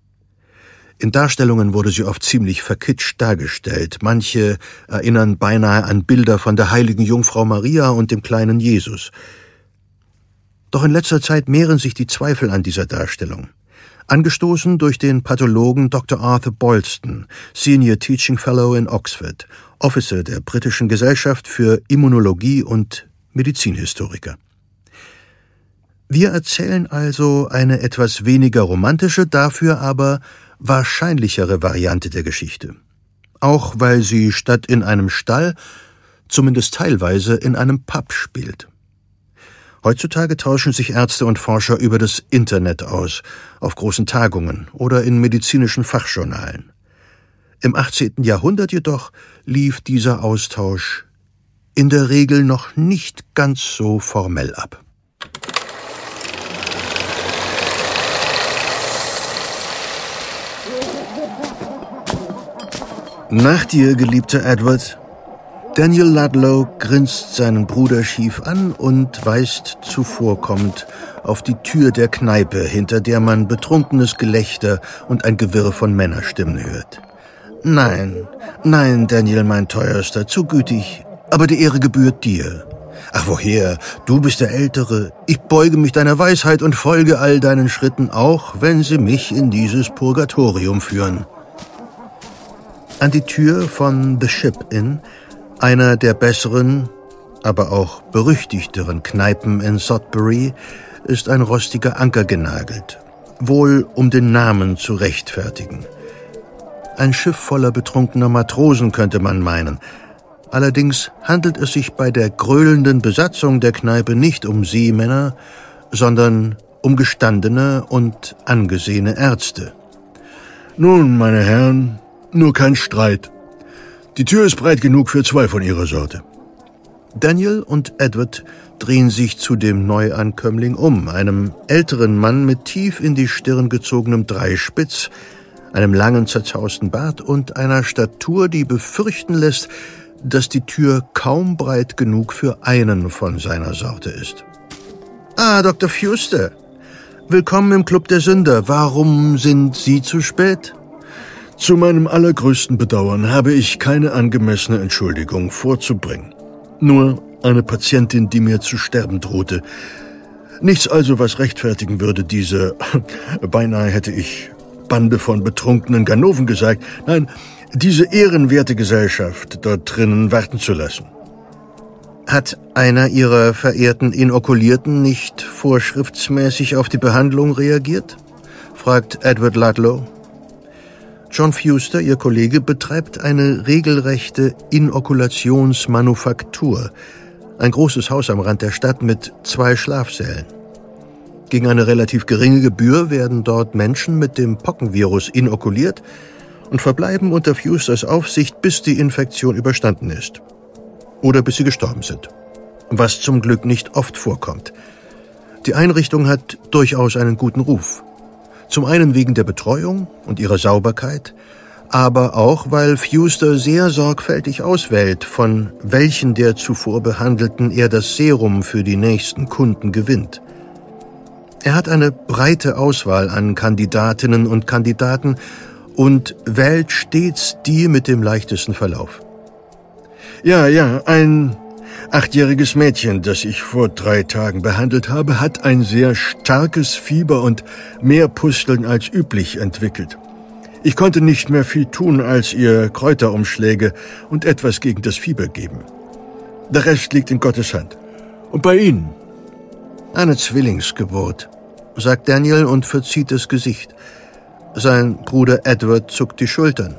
[SPEAKER 1] In Darstellungen wurde sie oft ziemlich verkitscht dargestellt. Manche erinnern beinahe an Bilder von der heiligen Jungfrau Maria und dem kleinen Jesus. Doch in letzter Zeit mehren sich die Zweifel an dieser Darstellung. Angestoßen durch den Pathologen Dr. Arthur Boylston, Senior Teaching Fellow in Oxford, Officer der Britischen Gesellschaft für Immunologie und Medizinhistoriker. Wir erzählen also eine etwas weniger romantische, dafür aber wahrscheinlichere Variante der Geschichte. Auch weil sie statt in einem Stall zumindest teilweise in einem Pub spielt. Heutzutage tauschen sich Ärzte und Forscher über das Internet aus, auf großen Tagungen oder in medizinischen Fachjournalen. Im 18. Jahrhundert jedoch lief dieser Austausch in der Regel noch nicht ganz so formell ab. Nach dir, geliebter Edward, Daniel Ludlow grinst seinen Bruder schief an und weist zuvorkommend auf die Tür der Kneipe, hinter der man betrunkenes Gelächter und ein Gewirr von Männerstimmen hört. Nein, nein, Daniel, mein Teuerster, zu gütig, aber die Ehre gebührt dir. Ach woher, du bist der Ältere, ich beuge mich deiner Weisheit und folge all deinen Schritten, auch wenn sie mich in dieses Purgatorium führen. An die Tür von The Ship Inn einer der besseren, aber auch berüchtigteren Kneipen in Sudbury ist ein rostiger Anker genagelt, wohl um den Namen zu rechtfertigen. Ein Schiff voller betrunkener Matrosen könnte man meinen. Allerdings handelt es sich bei der gröhlenden Besatzung der Kneipe nicht um Seemänner, sondern um gestandene und angesehene Ärzte. Nun, meine Herren, nur kein Streit. Die Tür ist breit genug für zwei von ihrer Sorte. Daniel und Edward drehen sich zu dem Neuankömmling um, einem älteren Mann mit tief in die Stirn gezogenem Dreispitz, einem langen zerzausten Bart und einer Statur, die befürchten lässt, dass die Tür kaum breit genug für einen von seiner Sorte ist. Ah, Dr. Fuster. Willkommen im Club der Sünder. Warum sind Sie zu spät? Zu meinem allergrößten Bedauern habe ich keine angemessene Entschuldigung vorzubringen. Nur eine Patientin, die mir zu sterben drohte. Nichts also, was rechtfertigen würde, diese, beinahe hätte ich Bande von betrunkenen Ganoven gesagt, nein, diese ehrenwerte Gesellschaft dort drinnen warten zu lassen. Hat einer Ihrer verehrten Inokulierten nicht vorschriftsmäßig auf die Behandlung reagiert? fragt Edward Ludlow. John Fuster, Ihr Kollege, betreibt eine regelrechte Inokulationsmanufaktur. Ein großes Haus am Rand der Stadt mit zwei Schlafsälen. Gegen eine relativ geringe Gebühr werden dort Menschen mit dem Pockenvirus inokuliert und verbleiben unter Fusters Aufsicht, bis die Infektion überstanden ist. Oder bis sie gestorben sind. Was zum Glück nicht oft vorkommt. Die Einrichtung hat durchaus einen guten Ruf. Zum einen wegen der Betreuung und ihrer Sauberkeit, aber auch, weil Fuster sehr sorgfältig auswählt, von welchen der zuvor Behandelten er das Serum für die nächsten Kunden gewinnt. Er hat eine breite Auswahl an Kandidatinnen und Kandidaten und wählt stets die mit dem leichtesten Verlauf. Ja, ja, ein achtjähriges Mädchen, das ich vor drei Tagen behandelt habe, hat ein sehr starkes Fieber und mehr Pusteln als üblich entwickelt. Ich konnte nicht mehr viel tun, als ihr Kräuterumschläge und etwas gegen das Fieber geben. Der Rest liegt in Gottes Hand. Und bei Ihnen? Eine Zwillingsgeburt, sagt Daniel und verzieht das Gesicht. Sein Bruder Edward zuckt die Schultern.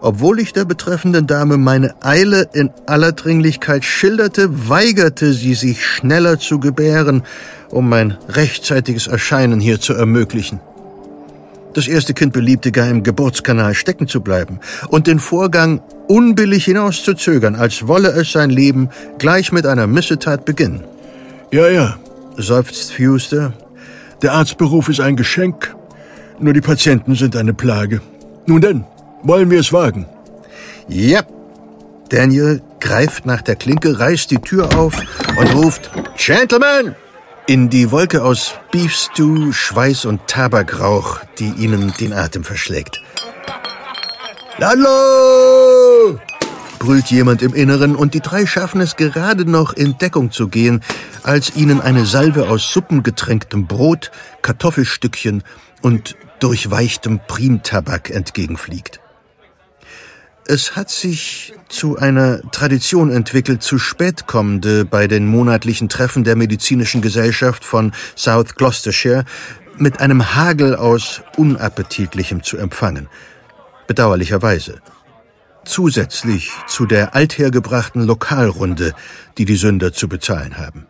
[SPEAKER 1] Obwohl ich der betreffenden Dame meine Eile in aller Dringlichkeit schilderte, weigerte sie sich schneller zu gebären, um mein rechtzeitiges Erscheinen hier zu ermöglichen. Das erste Kind beliebte gar im Geburtskanal stecken zu bleiben und den Vorgang unbillig hinauszuzögern, als wolle es sein Leben gleich mit einer Missetat beginnen. Ja, ja, seufzt Fuster. Der Arztberuf ist ein Geschenk, nur die Patienten sind eine Plage. Nun denn, wollen wir es wagen? Ja. Daniel greift nach der Klinke, reißt die Tür auf und ruft Gentlemen! In die Wolke aus Beefstew, Schweiß und Tabakrauch, die ihnen den Atem verschlägt. Ladlo! brüllt jemand im Inneren und die drei schaffen es gerade noch in Deckung zu gehen, als ihnen eine Salve aus suppengetränktem Brot, Kartoffelstückchen und durchweichtem Primtabak entgegenfliegt. Es hat sich zu einer Tradition entwickelt, zu spät kommende bei den monatlichen Treffen der medizinischen Gesellschaft von South Gloucestershire mit einem Hagel aus Unappetitlichem zu empfangen. Bedauerlicherweise. zusätzlich zu der althergebrachten Lokalrunde, die die Sünder zu bezahlen haben.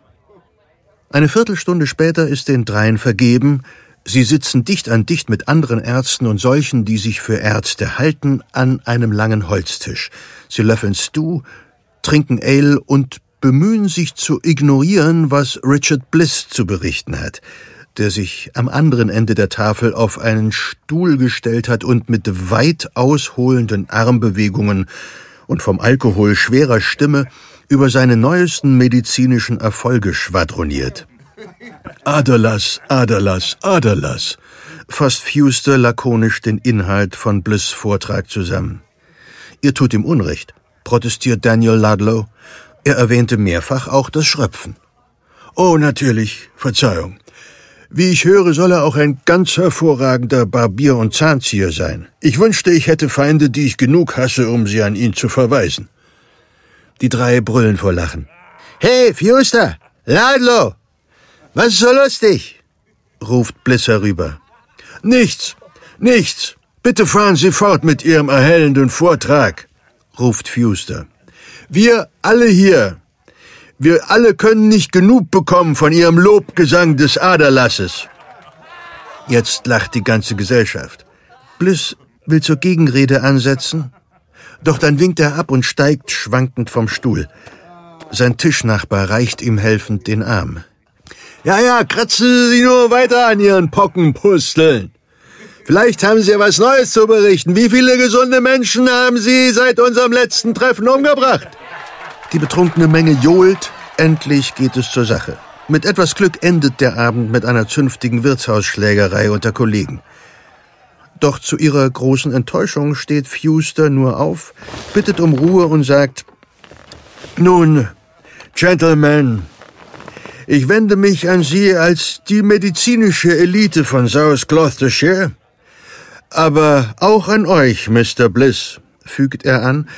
[SPEAKER 1] Eine Viertelstunde später ist den dreien vergeben, sie sitzen dicht an dicht mit anderen Ärzten und solchen, die sich für Ärzte halten, an einem langen Holztisch. Sie löffeln Stew, trinken Ale und bemühen sich zu ignorieren, was Richard Bliss zu berichten hat, der sich am anderen Ende der Tafel auf einen Stuhl gestellt hat und mit weit ausholenden Armbewegungen und vom Alkohol schwerer Stimme über seine neuesten medizinischen Erfolge schwadroniert. Aderlass, Aderlass, Aderlass, fasst Fuster lakonisch den Inhalt von Bliss Vortrag zusammen. Ihr tut ihm Unrecht, protestiert Daniel Ludlow. Er erwähnte mehrfach auch das Schröpfen. Oh, natürlich, Verzeihung. Wie ich höre, soll er auch ein ganz hervorragender Barbier und Zahnzieher sein. Ich wünschte, ich hätte Feinde, die ich genug hasse, um sie an ihn zu verweisen. Die drei brüllen vor Lachen. Hey, Fuster! Ladlo! Was ist so lustig? ruft Bliss herüber. Nichts, nichts. Bitte fahren Sie fort mit Ihrem erhellenden Vortrag, ruft Fuster. Wir alle hier, wir alle können nicht genug bekommen von Ihrem Lobgesang des Aderlasses. Jetzt lacht die ganze Gesellschaft. Bliss will zur Gegenrede ansetzen, doch dann winkt er ab und steigt schwankend vom Stuhl. Sein Tischnachbar reicht ihm helfend den Arm. Ja, ja, kratzen Sie nur weiter an Ihren Pockenpusteln. Vielleicht haben Sie ja was Neues zu berichten. Wie viele gesunde Menschen haben Sie seit unserem letzten Treffen umgebracht? Die betrunkene Menge johlt. Endlich geht es zur Sache. Mit etwas Glück endet der Abend mit einer zünftigen Wirtshausschlägerei unter Kollegen. Doch zu ihrer großen Enttäuschung steht Fuster nur auf, bittet um Ruhe und sagt, Nun, Gentlemen, ich wende mich an Sie als die medizinische Elite von South Gloucestershire, aber auch an euch, Mr. Bliss, fügt er an,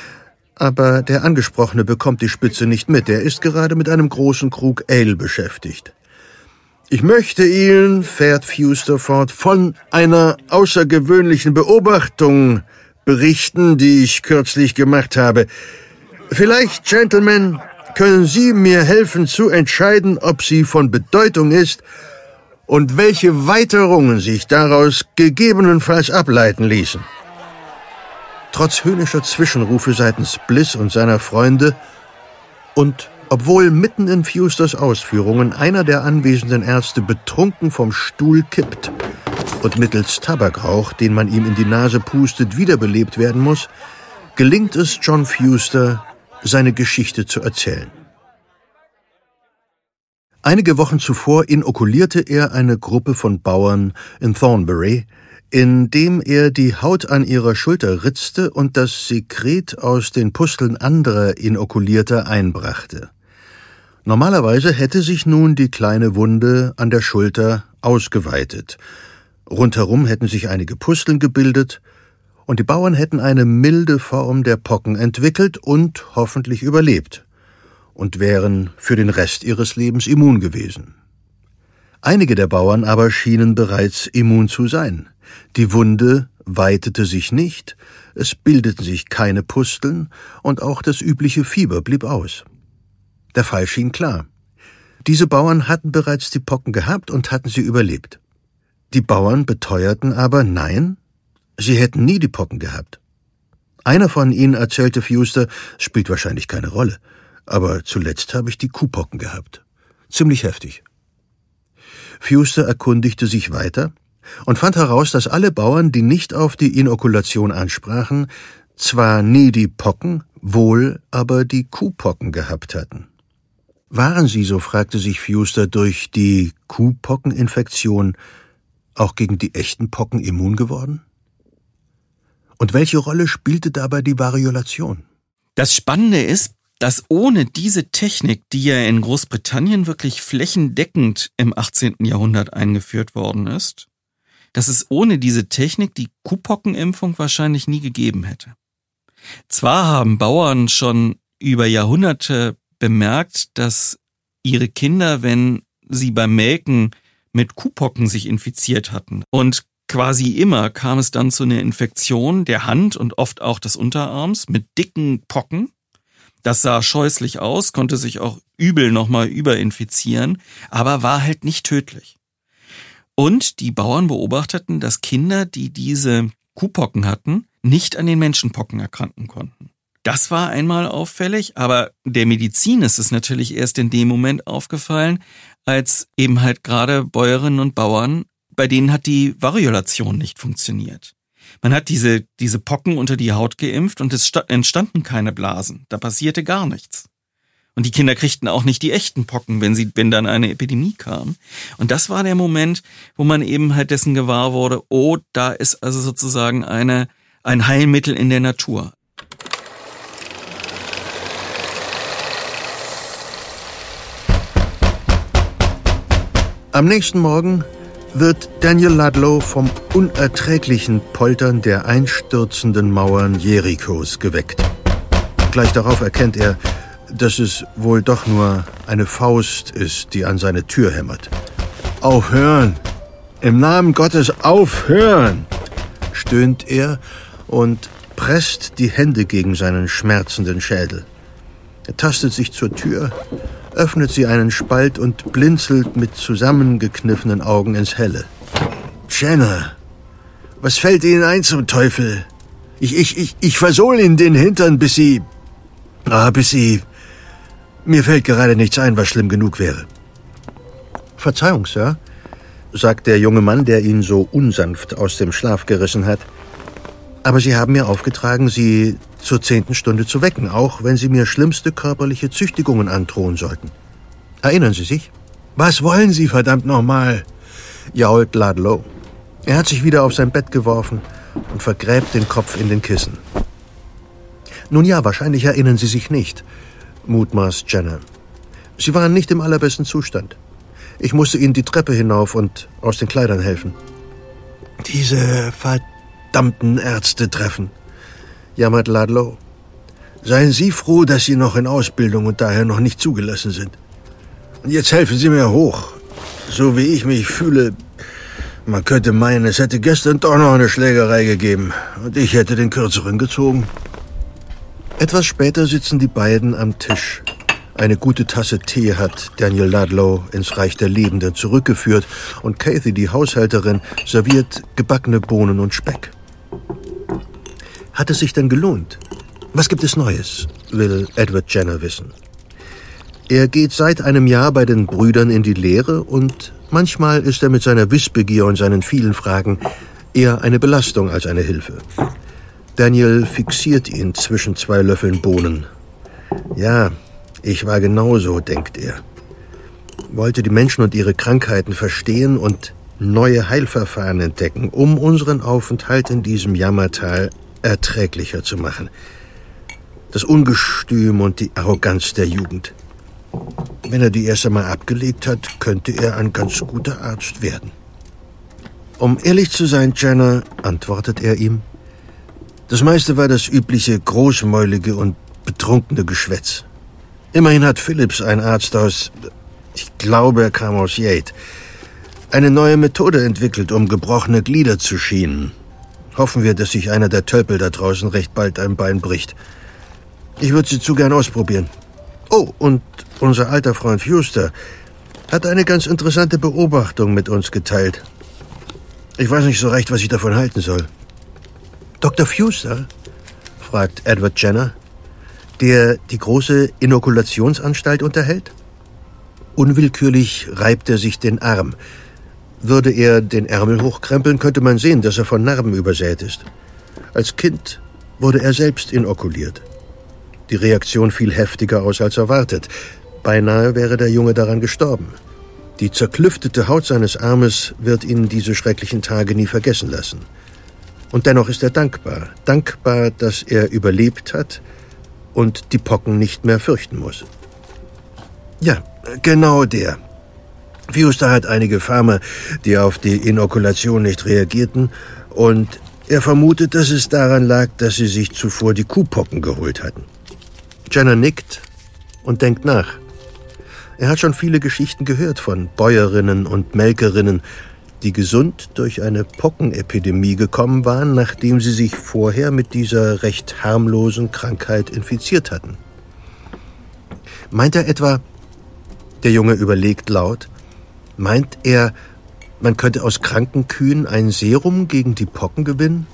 [SPEAKER 1] aber der Angesprochene bekommt die Spitze nicht mit, er ist gerade mit einem großen Krug Ale beschäftigt. Ich möchte Ihnen, fährt Fuster fort, von einer außergewöhnlichen Beobachtung berichten, die ich kürzlich gemacht habe. Vielleicht, Gentlemen, können Sie mir helfen zu entscheiden, ob sie von Bedeutung ist und welche Weiterungen sich daraus gegebenenfalls ableiten ließen. Trotz höhnischer Zwischenrufe seitens Bliss und seiner Freunde und obwohl mitten in Fusters Ausführungen einer der anwesenden Ärzte betrunken vom Stuhl kippt und mittels Tabakrauch, den man ihm in die Nase pustet, wiederbelebt werden muss, gelingt es John Fuster, seine Geschichte zu erzählen. Einige Wochen zuvor inokulierte er eine Gruppe von Bauern in Thornbury, indem er die Haut an ihrer Schulter ritzte und das Sekret aus den Pusteln anderer Inokulierter einbrachte. Normalerweise hätte sich nun die kleine Wunde an der Schulter ausgeweitet. Rundherum hätten sich einige Pusteln gebildet, und die Bauern hätten eine milde Form der Pocken entwickelt und hoffentlich überlebt und wären für den Rest ihres Lebens immun gewesen. Einige der Bauern aber schienen bereits immun zu sein. Die Wunde weitete sich nicht, es bildeten sich keine Pusteln und auch das übliche Fieber blieb aus. Der Fall schien klar. Diese Bauern hatten bereits die Pocken gehabt und hatten sie überlebt. Die Bauern beteuerten aber nein, Sie hätten nie die Pocken gehabt. Einer von ihnen erzählte Fuster, spielt wahrscheinlich keine Rolle, aber zuletzt habe ich die Kuhpocken gehabt. Ziemlich heftig. Fuster erkundigte sich weiter und fand heraus, dass alle Bauern, die nicht auf die Inokulation ansprachen, zwar nie die Pocken, wohl aber die Kuhpocken gehabt hatten. Waren sie, so fragte sich Fuster, durch die Kuhpockeninfektion auch gegen die echten Pocken immun geworden? Und welche Rolle spielte dabei die Variolation?
[SPEAKER 3] Das Spannende ist, dass ohne diese Technik, die ja in Großbritannien wirklich flächendeckend im 18. Jahrhundert eingeführt worden ist, dass es ohne diese Technik die Kuhpockenimpfung wahrscheinlich nie gegeben hätte. Zwar haben Bauern schon über Jahrhunderte bemerkt, dass ihre Kinder, wenn sie beim Melken mit Kuhpocken sich infiziert hatten und quasi immer kam es dann zu einer Infektion der Hand und oft auch des Unterarms mit dicken Pocken. Das sah scheußlich aus, konnte sich auch übel nochmal überinfizieren, aber war halt nicht tödlich. Und die Bauern beobachteten, dass Kinder, die diese Kuhpocken hatten, nicht an den Menschenpocken erkranken konnten. Das war einmal auffällig, aber der Medizin ist es natürlich erst in dem Moment aufgefallen, als eben halt gerade Bäuerinnen und Bauern, bei denen hat die Variolation nicht funktioniert. Man hat diese, diese Pocken unter die Haut geimpft und es entstanden keine Blasen. Da passierte gar nichts. Und die Kinder kriegten auch nicht die echten Pocken, wenn sie, wenn dann eine Epidemie kam. Und das war der Moment, wo man eben halt dessen gewahr wurde, oh, da ist also sozusagen eine, ein Heilmittel in der Natur.
[SPEAKER 1] Am nächsten Morgen wird Daniel Ludlow vom unerträglichen Poltern der einstürzenden Mauern Jerikos geweckt. Gleich darauf erkennt er, dass es wohl doch nur eine Faust ist, die an seine Tür hämmert. Aufhören! Im Namen Gottes aufhören! stöhnt er und presst die Hände gegen seinen schmerzenden Schädel. Er tastet sich zur Tür, öffnet sie einen Spalt und blinzelt mit zusammengekniffenen Augen ins Helle. Jenna, was fällt Ihnen ein zum Teufel? Ich, ich, ich, ich versohl Ihnen den Hintern, bis Sie... Ah, bis Sie... Mir fällt gerade nichts ein, was schlimm genug wäre. Verzeihung, Sir, sagt der junge Mann, der ihn so unsanft aus dem Schlaf gerissen hat. Aber Sie haben mir aufgetragen, Sie zur zehnten Stunde zu wecken, auch wenn Sie mir schlimmste körperliche Züchtigungen androhen sollten. Erinnern Sie sich? Was wollen Sie, verdammt nochmal? jault Ludlow. Er hat sich wieder auf sein Bett geworfen und vergräbt den Kopf in den Kissen. Nun ja, wahrscheinlich erinnern Sie sich nicht, mutmaßt Jenner. Sie waren nicht im allerbesten Zustand. Ich musste Ihnen die Treppe hinauf und aus den Kleidern helfen. Diese verdammten Ärzte treffen, jammert Ludlow. Seien Sie froh, dass Sie noch in Ausbildung und daher noch nicht zugelassen sind. Und jetzt helfen Sie mir hoch. So wie ich mich fühle, man könnte meinen, es hätte gestern doch noch eine Schlägerei gegeben und ich hätte den kürzeren gezogen. Etwas später sitzen die beiden am Tisch. Eine gute Tasse Tee hat Daniel Ludlow ins Reich der Lebenden zurückgeführt und Kathy, die Haushälterin, serviert gebackene Bohnen und Speck. Hat es sich denn gelohnt? Was gibt es Neues? will Edward Jenner wissen. Er geht seit einem Jahr bei den Brüdern in die Lehre und manchmal ist er mit seiner Wissbegier und seinen vielen Fragen eher eine Belastung als eine Hilfe. Daniel fixiert ihn zwischen zwei Löffeln Bohnen. Ja, ich war genauso, denkt er. Wollte die Menschen und ihre Krankheiten verstehen und neue Heilverfahren entdecken, um unseren Aufenthalt in diesem Jammertal erträglicher zu machen. Das Ungestüm und die Arroganz der Jugend. Wenn er die erst einmal abgelegt hat, könnte er ein ganz guter Arzt werden. Um ehrlich zu sein, Jenner, antwortet er ihm, das meiste war das übliche großmäulige und betrunkene Geschwätz. Immerhin hat Phillips, ein Arzt aus, ich glaube, er kam aus Yate, eine neue Methode entwickelt, um gebrochene Glieder zu schienen. Hoffen wir, dass sich einer der Tölpel da draußen recht bald ein Bein bricht. Ich würde sie zu gern ausprobieren. Oh, und unser alter Freund Fuster hat eine ganz interessante Beobachtung mit uns geteilt. Ich weiß nicht so recht, was ich davon halten soll. Dr. Fuster? fragt Edward Jenner, der die große Inokulationsanstalt unterhält. Unwillkürlich reibt er sich den Arm, würde er den Ärmel hochkrempeln, könnte man sehen, dass er von Narben übersät ist. Als Kind wurde er selbst inokuliert. Die Reaktion fiel heftiger aus als erwartet. Beinahe wäre der Junge daran gestorben. Die zerklüftete Haut seines Armes wird ihn diese schrecklichen Tage nie vergessen lassen. Und dennoch ist er dankbar, dankbar, dass er überlebt hat und die Pocken nicht mehr fürchten muss. Ja, genau der. Fuster hat einige Farmer, die auf die Inokulation nicht reagierten, und er vermutet, dass es daran lag, dass sie sich zuvor die Kuhpocken geholt hatten. Jenner nickt und denkt nach. Er hat schon viele Geschichten gehört von Bäuerinnen und Melkerinnen, die gesund durch eine Pockenepidemie gekommen waren, nachdem sie sich vorher mit dieser recht harmlosen Krankheit infiziert hatten. Meint er etwa, der Junge überlegt laut, meint er, man könnte aus kranken Kühen ein Serum gegen die Pocken gewinnen?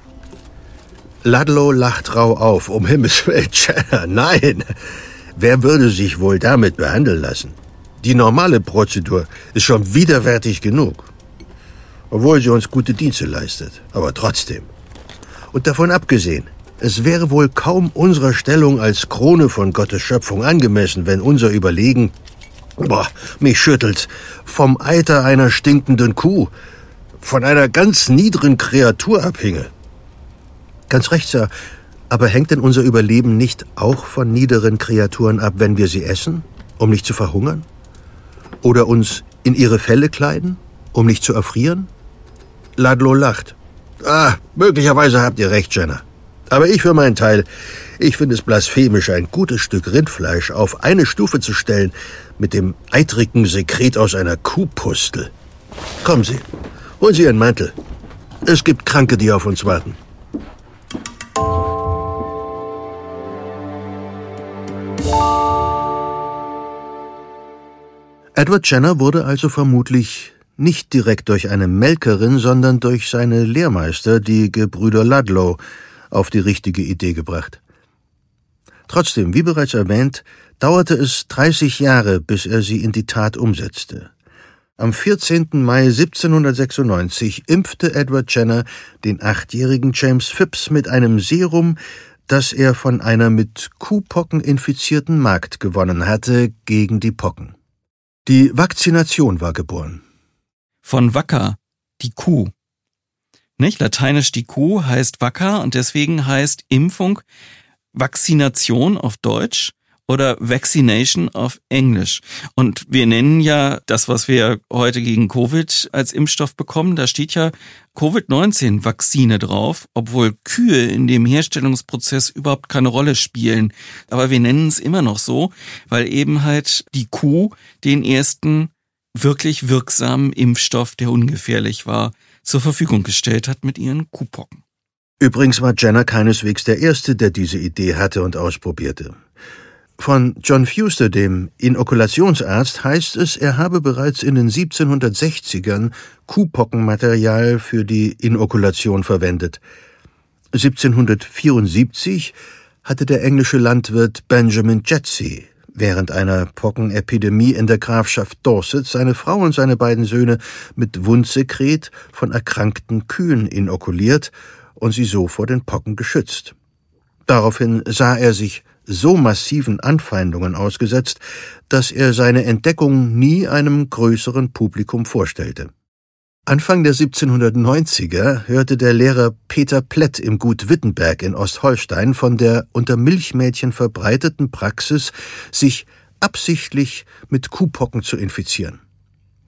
[SPEAKER 1] Ludlow lacht rau auf, um Himmels Willen, nein. Wer würde sich wohl damit behandeln lassen? Die normale Prozedur ist schon widerwärtig genug. Obwohl sie uns gute Dienste leistet. Aber trotzdem. Und davon abgesehen, es wäre wohl kaum unserer Stellung als Krone von Gottes Schöpfung angemessen, wenn unser Überlegen, boah, mich schüttelt, vom Eiter einer stinkenden Kuh, von einer ganz niederen Kreatur abhinge. Ganz recht, Sir. Aber hängt denn unser Überleben nicht auch von niederen Kreaturen ab, wenn wir sie essen, um nicht zu verhungern? Oder uns in ihre Felle kleiden, um nicht zu erfrieren? Ladlo lacht. Ah, möglicherweise habt ihr recht, Jenner. Aber ich für meinen Teil, ich finde es blasphemisch, ein gutes Stück Rindfleisch auf eine Stufe zu stellen mit dem eitrigen Sekret aus einer Kuhpustel. Kommen Sie, holen Sie Ihren Mantel. Es gibt Kranke, die auf uns warten. Edward Jenner wurde also vermutlich nicht direkt durch eine Melkerin, sondern durch seine Lehrmeister, die Gebrüder Ludlow, auf die richtige Idee gebracht. Trotzdem, wie bereits erwähnt, dauerte es 30 Jahre, bis er sie in die Tat umsetzte. Am 14. Mai 1796 impfte Edward Jenner den achtjährigen James Phipps mit einem Serum, das er von einer mit Kuhpocken infizierten Magd gewonnen hatte, gegen die Pocken. Die Vakzination war geboren.
[SPEAKER 3] Von Wacker, die Kuh. Nicht? Lateinisch die Kuh heißt Wacker und deswegen heißt Impfung Vakzination auf Deutsch oder Vaccination auf Englisch. Und wir nennen ja das, was wir heute gegen Covid als Impfstoff bekommen, da steht ja Covid-19-Vakzine drauf, obwohl Kühe in dem Herstellungsprozess überhaupt keine Rolle spielen. Aber wir nennen es immer noch so, weil eben halt die Kuh den ersten wirklich wirksamen Impfstoff, der ungefährlich war, zur Verfügung gestellt hat mit ihren Kuhpocken.
[SPEAKER 1] Übrigens war Jenner keineswegs der Erste, der diese Idee hatte und ausprobierte. Von John Fuster, dem Inokulationsarzt, heißt es, er habe bereits in den 1760ern Kuhpockenmaterial für die Inokulation verwendet. 1774 hatte der englische Landwirt Benjamin Jetsey während einer Pockenepidemie in der Grafschaft Dorset seine Frau und seine beiden Söhne mit Wundsekret von erkrankten Kühen inokuliert und sie so vor den Pocken geschützt. Daraufhin sah er sich so massiven Anfeindungen ausgesetzt, dass er seine Entdeckung nie einem größeren Publikum vorstellte. Anfang der 1790er hörte der Lehrer Peter Plett im Gut Wittenberg in Ostholstein von der unter Milchmädchen verbreiteten Praxis, sich absichtlich mit Kuhpocken zu infizieren.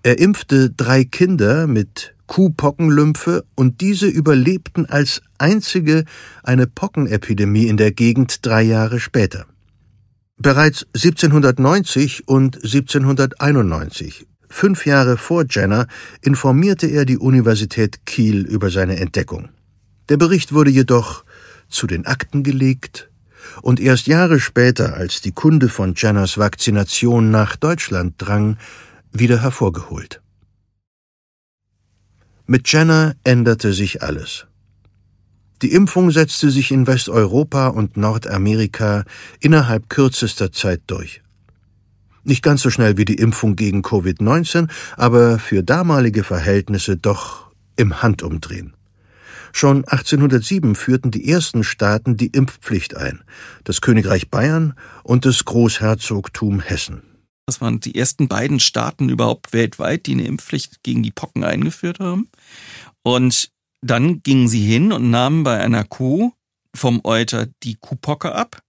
[SPEAKER 1] Er impfte drei Kinder mit Kuhpockenlymphe und diese überlebten als einzige eine Pockenepidemie in der Gegend drei Jahre später. Bereits 1790 und 1791, fünf Jahre vor Jenner, informierte er die Universität Kiel über seine Entdeckung. Der Bericht wurde jedoch zu den Akten gelegt und erst Jahre später, als die Kunde von Jenners Vakzination nach Deutschland drang, wieder hervorgeholt. Mit Jenner änderte sich alles. Die Impfung setzte sich in Westeuropa und Nordamerika innerhalb kürzester Zeit durch. Nicht ganz so schnell wie die Impfung gegen Covid-19, aber für damalige Verhältnisse doch im Handumdrehen. Schon 1807 führten die ersten Staaten die Impfpflicht ein, das Königreich Bayern und das Großherzogtum Hessen.
[SPEAKER 3] Das waren die ersten beiden Staaten überhaupt weltweit, die eine Impfpflicht gegen die Pocken eingeführt haben. Und dann gingen sie hin und nahmen bei einer Kuh vom Euter die Kuhpocke ab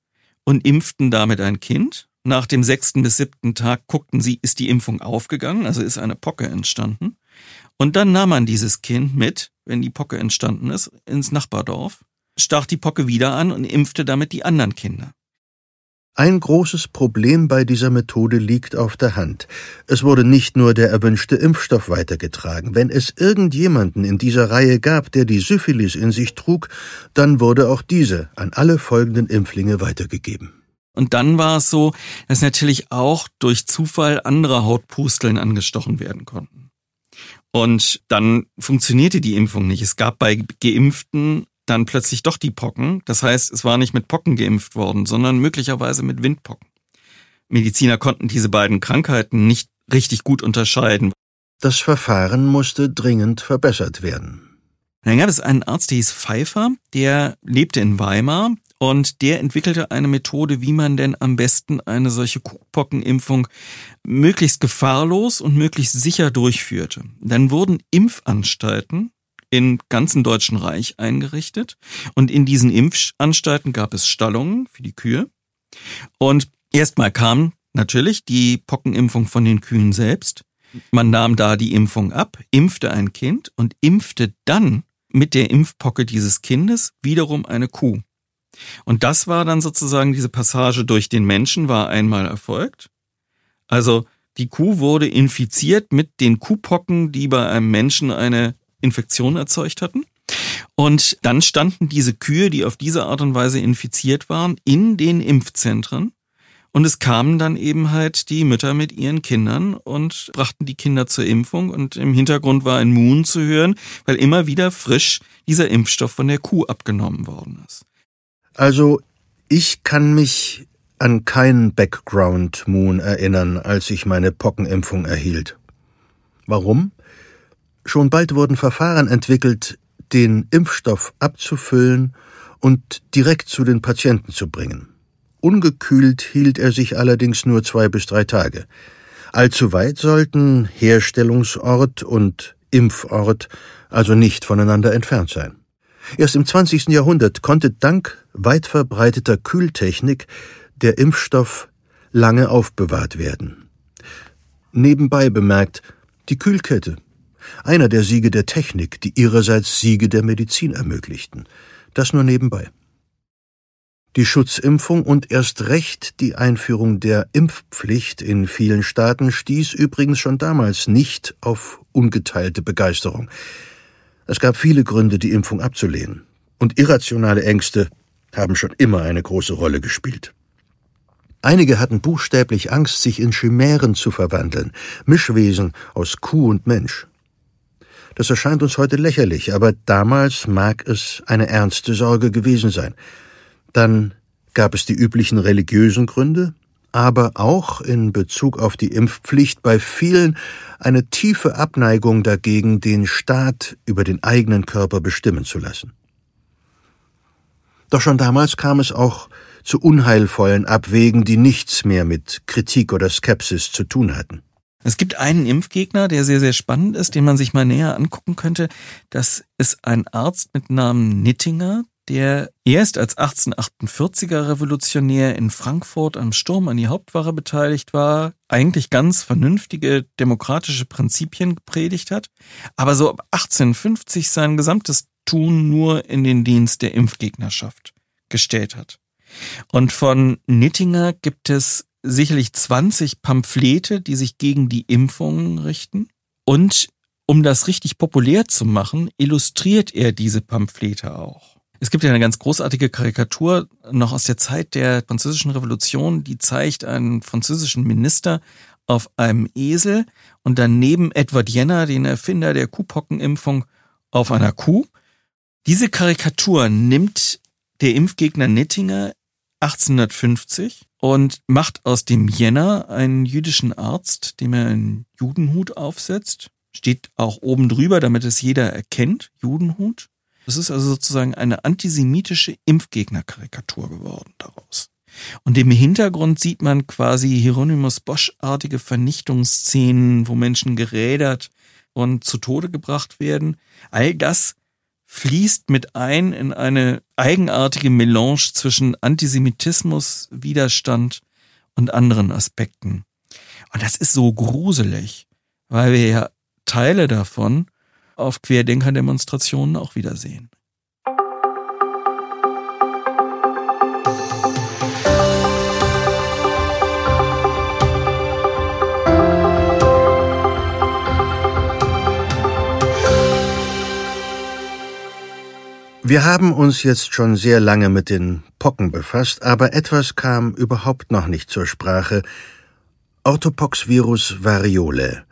[SPEAKER 3] und impften damit ein Kind. Nach dem sechsten bis siebten Tag guckten sie, ist die Impfung aufgegangen, also ist eine Pocke entstanden. Und dann nahm man dieses Kind mit, wenn die Pocke entstanden ist, ins Nachbardorf, stach die Pocke wieder an und impfte damit die anderen Kinder.
[SPEAKER 1] Ein großes Problem bei dieser Methode liegt auf der Hand. Es wurde nicht nur der erwünschte Impfstoff weitergetragen. Wenn es irgendjemanden in dieser Reihe gab, der die Syphilis in sich trug, dann wurde auch diese an alle folgenden Impflinge weitergegeben.
[SPEAKER 3] Und dann war es so, dass natürlich auch durch Zufall andere Hautpusteln angestochen werden konnten. Und dann funktionierte die Impfung nicht. Es gab bei Geimpften dann plötzlich doch die Pocken. Das heißt, es war nicht mit Pocken geimpft worden, sondern möglicherweise mit Windpocken. Mediziner konnten diese beiden Krankheiten nicht richtig gut unterscheiden.
[SPEAKER 1] Das Verfahren musste dringend verbessert werden.
[SPEAKER 3] Dann gab es einen Arzt, der hieß Pfeiffer, der lebte in Weimar und der entwickelte eine Methode, wie man denn am besten eine solche Kuhpockenimpfung möglichst gefahrlos und möglichst sicher durchführte. Dann wurden Impfanstalten im ganzen Deutschen Reich eingerichtet. Und in diesen Impfanstalten gab es Stallungen für die Kühe. Und erstmal kam natürlich die Pockenimpfung von den Kühen selbst. Man nahm da die Impfung ab, impfte ein Kind und impfte dann mit der Impfpocke dieses Kindes wiederum eine Kuh. Und das war dann sozusagen diese Passage durch den Menschen war einmal erfolgt. Also die Kuh wurde infiziert mit den Kuhpocken, die bei einem Menschen eine Infektion erzeugt hatten. Und dann standen diese Kühe, die auf diese Art und Weise infiziert waren, in den Impfzentren. Und es kamen dann eben halt die Mütter mit ihren Kindern und brachten die Kinder zur Impfung. Und im Hintergrund war ein Moon zu hören, weil immer wieder frisch dieser Impfstoff von der Kuh abgenommen worden ist.
[SPEAKER 1] Also, ich kann mich an keinen Background Moon erinnern, als ich meine Pockenimpfung erhielt. Warum? Schon bald wurden Verfahren entwickelt, den Impfstoff abzufüllen und direkt zu den Patienten zu bringen. Ungekühlt hielt er sich allerdings nur zwei bis drei Tage. Allzu weit sollten Herstellungsort und Impfort also nicht voneinander entfernt sein. Erst im 20. Jahrhundert konnte dank weit verbreiteter Kühltechnik der Impfstoff lange aufbewahrt werden. Nebenbei bemerkt, die Kühlkette einer der Siege der Technik, die ihrerseits Siege der Medizin ermöglichten. Das nur nebenbei. Die Schutzimpfung und erst recht die Einführung der Impfpflicht in vielen Staaten stieß übrigens schon damals nicht auf ungeteilte Begeisterung. Es gab viele Gründe, die Impfung abzulehnen. Und irrationale Ängste haben schon immer eine große Rolle gespielt. Einige hatten buchstäblich Angst, sich in Chimären zu verwandeln, Mischwesen aus Kuh und Mensch. Das erscheint uns heute lächerlich, aber damals mag es eine ernste Sorge gewesen sein. Dann gab es die üblichen religiösen Gründe, aber auch in Bezug auf die Impfpflicht bei vielen eine tiefe Abneigung dagegen, den Staat über den eigenen Körper bestimmen zu lassen. Doch schon damals kam es auch zu unheilvollen Abwägen, die nichts mehr mit Kritik oder Skepsis zu tun hatten.
[SPEAKER 3] Es gibt einen Impfgegner, der sehr, sehr spannend ist, den man sich mal näher angucken könnte. Das ist ein Arzt mit Namen Nittinger, der erst als 1848er Revolutionär in Frankfurt am Sturm an die Hauptwache beteiligt war, eigentlich ganz vernünftige demokratische Prinzipien gepredigt hat, aber so ab 1850 sein gesamtes Tun nur in den Dienst der Impfgegnerschaft gestellt hat. Und von Nittinger gibt es sicherlich 20 Pamphlete, die sich gegen die Impfungen richten. Und um das richtig populär zu machen, illustriert er diese Pamphlete auch. Es gibt ja eine ganz großartige Karikatur noch aus der Zeit der französischen Revolution, die zeigt einen französischen Minister auf einem Esel und daneben Edward Jenner, den Erfinder der Kuhpockenimpfung, auf einer Kuh. Diese Karikatur nimmt der Impfgegner Nittinger 1850 und macht aus dem Jenner einen jüdischen Arzt, dem er einen Judenhut aufsetzt. Steht auch oben drüber, damit es jeder erkennt, Judenhut. Das ist also sozusagen eine antisemitische Impfgegnerkarikatur geworden daraus. Und im Hintergrund sieht man quasi Hieronymus Bosch-artige Vernichtungsszenen, wo Menschen gerädert und zu Tode gebracht werden. All das fließt mit ein in eine eigenartige Melange zwischen Antisemitismus, Widerstand und anderen Aspekten. Und das ist so gruselig, weil wir ja Teile davon auf Querdenker-Demonstrationen auch wiedersehen.
[SPEAKER 1] Wir haben uns jetzt schon sehr lange mit den Pocken befasst, aber etwas kam überhaupt noch nicht zur Sprache. Orthopoxvirus variole.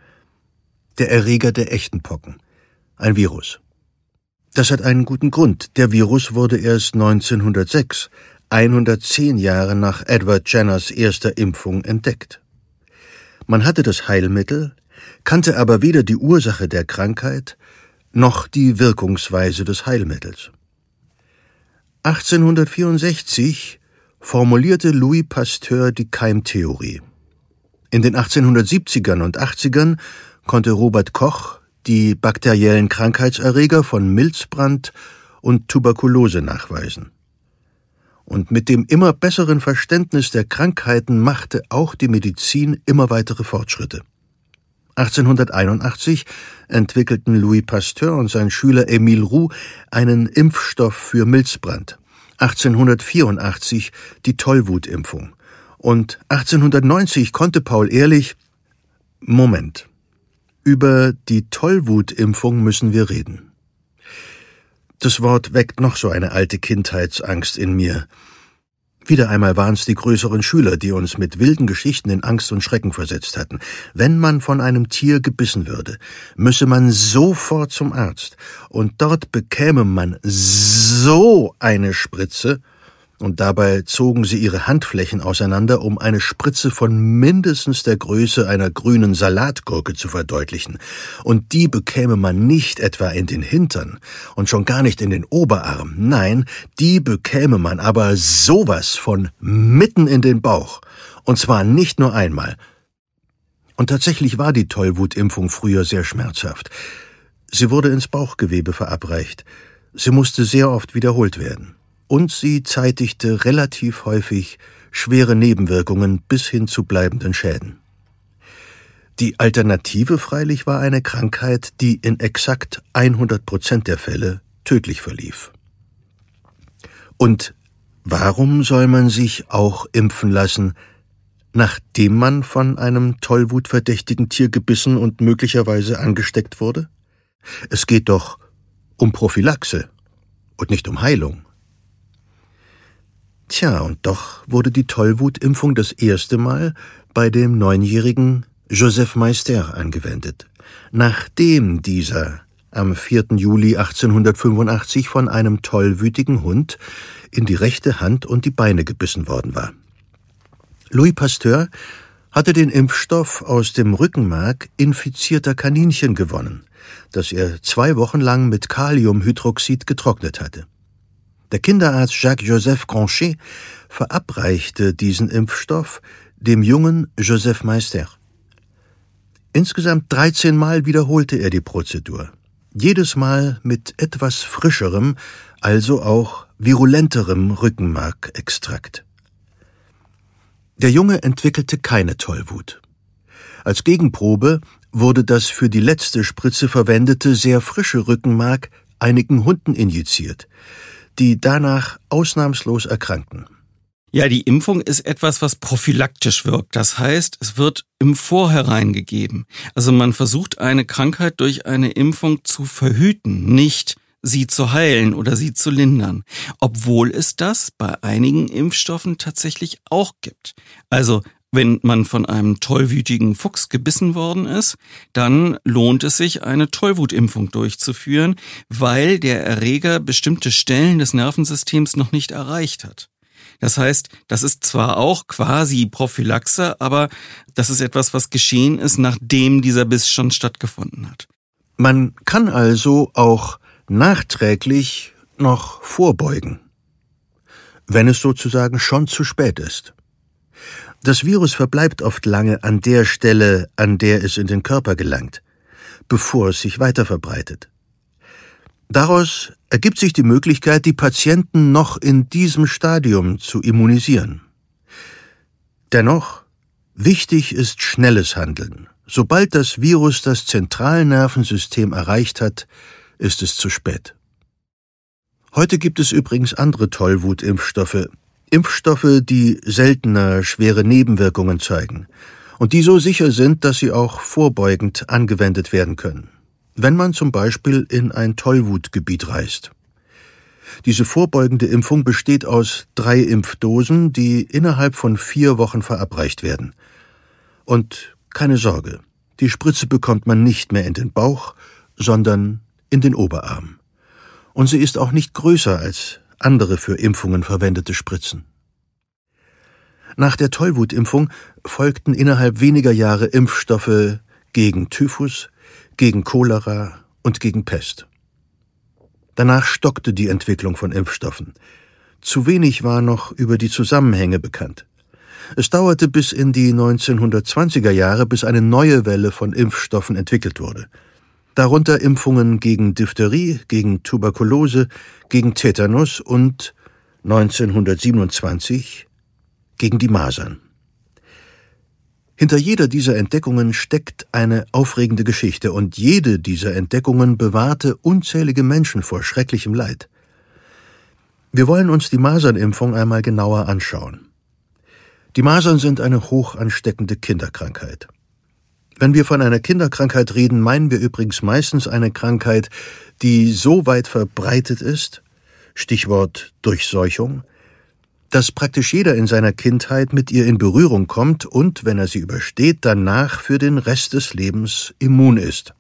[SPEAKER 1] Der Erreger der echten Pocken. Ein Virus. Das hat einen guten Grund. Der Virus wurde erst 1906, 110 Jahre nach Edward Jenners erster Impfung, entdeckt. Man hatte das Heilmittel, kannte aber weder die Ursache der Krankheit noch die Wirkungsweise des Heilmittels. 1864 formulierte Louis Pasteur die Keimtheorie. In den 1870ern und 80ern konnte Robert Koch die bakteriellen Krankheitserreger von Milzbrand und Tuberkulose nachweisen. Und mit dem immer besseren Verständnis der Krankheiten machte auch die Medizin immer weitere Fortschritte. 1881 entwickelten Louis Pasteur und sein Schüler Émile Roux einen Impfstoff für Milzbrand. 1884 die Tollwutimpfung. Und 1890 konnte Paul Ehrlich Moment. Über die Tollwutimpfung müssen wir reden. Das Wort weckt noch so eine alte Kindheitsangst in mir. Wieder einmal waren es die größeren Schüler, die uns mit wilden Geschichten in Angst und Schrecken versetzt hatten. Wenn man von einem Tier gebissen würde, müsse man sofort zum Arzt, und dort bekäme man so eine Spritze, und dabei zogen sie ihre Handflächen auseinander, um eine Spritze von mindestens der Größe einer grünen Salatgurke zu verdeutlichen, und die bekäme man nicht etwa in den Hintern und schon gar nicht in den Oberarm, nein, die bekäme man aber sowas von mitten in den Bauch, und zwar nicht nur einmal. Und tatsächlich war die Tollwutimpfung früher sehr schmerzhaft. Sie wurde ins Bauchgewebe verabreicht. Sie musste sehr oft wiederholt werden und sie zeitigte relativ häufig schwere Nebenwirkungen bis hin zu bleibenden Schäden. Die Alternative freilich war eine Krankheit, die in exakt 100 Prozent der Fälle tödlich verlief. Und warum soll man sich auch impfen lassen, nachdem man von einem tollwutverdächtigen Tier gebissen und möglicherweise angesteckt wurde? Es geht doch um Prophylaxe und nicht um Heilung. Tja, und doch wurde die Tollwutimpfung das erste Mal bei dem neunjährigen Joseph Meister angewendet, nachdem dieser am 4. Juli 1885 von einem tollwütigen Hund in die rechte Hand und die Beine gebissen worden war. Louis Pasteur hatte den Impfstoff aus dem Rückenmark infizierter Kaninchen gewonnen, das er zwei Wochen lang mit Kaliumhydroxid getrocknet hatte. Der Kinderarzt Jacques-Joseph Granchet verabreichte diesen Impfstoff dem jungen Joseph Meister. Insgesamt 13 Mal wiederholte er die Prozedur. Jedes Mal mit etwas frischerem, also auch virulenterem Rückenmarkextrakt. Der Junge entwickelte keine Tollwut. Als Gegenprobe wurde das für die letzte Spritze verwendete sehr frische Rückenmark einigen Hunden injiziert die danach ausnahmslos erkrankten.
[SPEAKER 3] Ja, die Impfung ist etwas, was prophylaktisch wirkt. Das heißt, es wird im Vorhinein gegeben. Also man versucht eine Krankheit durch eine Impfung zu verhüten, nicht sie zu heilen oder sie zu lindern. Obwohl es das bei einigen Impfstoffen tatsächlich auch gibt. Also wenn man von einem tollwütigen Fuchs gebissen worden ist, dann lohnt es sich, eine Tollwutimpfung durchzuführen, weil der Erreger bestimmte Stellen des Nervensystems noch nicht erreicht hat. Das heißt, das ist zwar auch quasi Prophylaxe, aber das ist etwas, was geschehen ist, nachdem dieser Biss schon stattgefunden hat.
[SPEAKER 1] Man kann also auch nachträglich noch vorbeugen, wenn es sozusagen schon zu spät ist. Das Virus verbleibt oft lange an der Stelle, an der es in den Körper gelangt, bevor es sich weiter verbreitet. Daraus ergibt sich die Möglichkeit, die Patienten noch in diesem Stadium zu immunisieren. Dennoch, wichtig ist schnelles Handeln. Sobald das Virus das Zentralnervensystem erreicht hat, ist es zu spät. Heute gibt es übrigens andere Tollwutimpfstoffe, Impfstoffe, die seltener schwere Nebenwirkungen zeigen und die so sicher sind, dass sie auch vorbeugend angewendet werden können, wenn man zum Beispiel in ein Tollwutgebiet reist. Diese vorbeugende Impfung besteht aus drei Impfdosen, die innerhalb von vier Wochen verabreicht werden. Und keine Sorge, die Spritze bekommt man nicht mehr in den Bauch, sondern in den Oberarm. Und sie ist auch nicht größer als andere für Impfungen verwendete Spritzen. Nach der Tollwutimpfung folgten innerhalb weniger Jahre Impfstoffe gegen Typhus, gegen Cholera und gegen Pest. Danach stockte die Entwicklung von Impfstoffen. Zu wenig war noch über die Zusammenhänge bekannt. Es dauerte bis in die 1920er Jahre, bis eine neue Welle von Impfstoffen entwickelt wurde. Darunter Impfungen gegen Diphtherie, gegen Tuberkulose, gegen Tetanus und 1927 gegen die Masern. Hinter jeder dieser Entdeckungen steckt eine aufregende Geschichte, und jede dieser Entdeckungen bewahrte unzählige Menschen vor schrecklichem Leid. Wir wollen uns die Masernimpfung einmal genauer anschauen. Die Masern sind eine hoch ansteckende Kinderkrankheit. Wenn wir von einer Kinderkrankheit reden, meinen wir übrigens meistens eine Krankheit, die so weit verbreitet ist, Stichwort Durchseuchung, dass praktisch jeder in seiner Kindheit mit ihr in Berührung kommt und, wenn er sie übersteht, danach für den Rest des Lebens immun ist.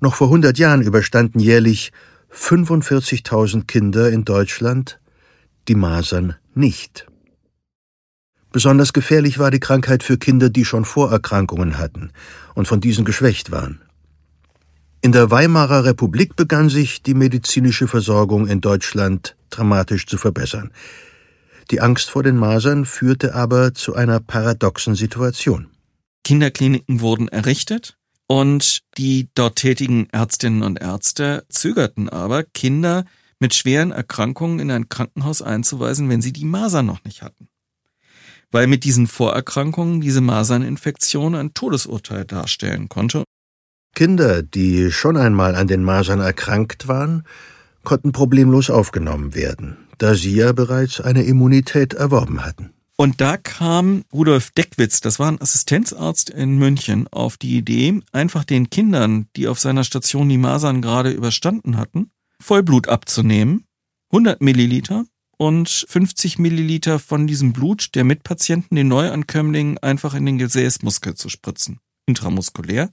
[SPEAKER 1] Noch vor 100 Jahren überstanden jährlich 45.000 Kinder in Deutschland die Masern nicht. Besonders gefährlich war die Krankheit für Kinder, die schon Vorerkrankungen hatten und von diesen geschwächt waren. In der Weimarer Republik begann sich die medizinische Versorgung in Deutschland dramatisch zu verbessern. Die Angst vor den Masern führte aber zu einer paradoxen Situation.
[SPEAKER 3] Kinderkliniken wurden errichtet und die dort tätigen Ärztinnen und Ärzte zögerten aber, Kinder mit schweren Erkrankungen in ein Krankenhaus einzuweisen, wenn sie die Masern noch nicht hatten. Weil mit diesen Vorerkrankungen diese Maserninfektion ein Todesurteil darstellen konnte.
[SPEAKER 1] Kinder, die schon einmal an den Masern erkrankt waren, konnten problemlos aufgenommen werden da sie ja bereits eine Immunität erworben hatten.
[SPEAKER 3] Und da kam Rudolf Deckwitz, das war ein Assistenzarzt in München, auf die Idee, einfach den Kindern, die auf seiner Station die Masern gerade überstanden hatten, Vollblut abzunehmen, 100 Milliliter und 50 Milliliter von diesem Blut der Mitpatienten, den Neuankömmlingen, einfach in den Gesäßmuskel zu spritzen, intramuskulär.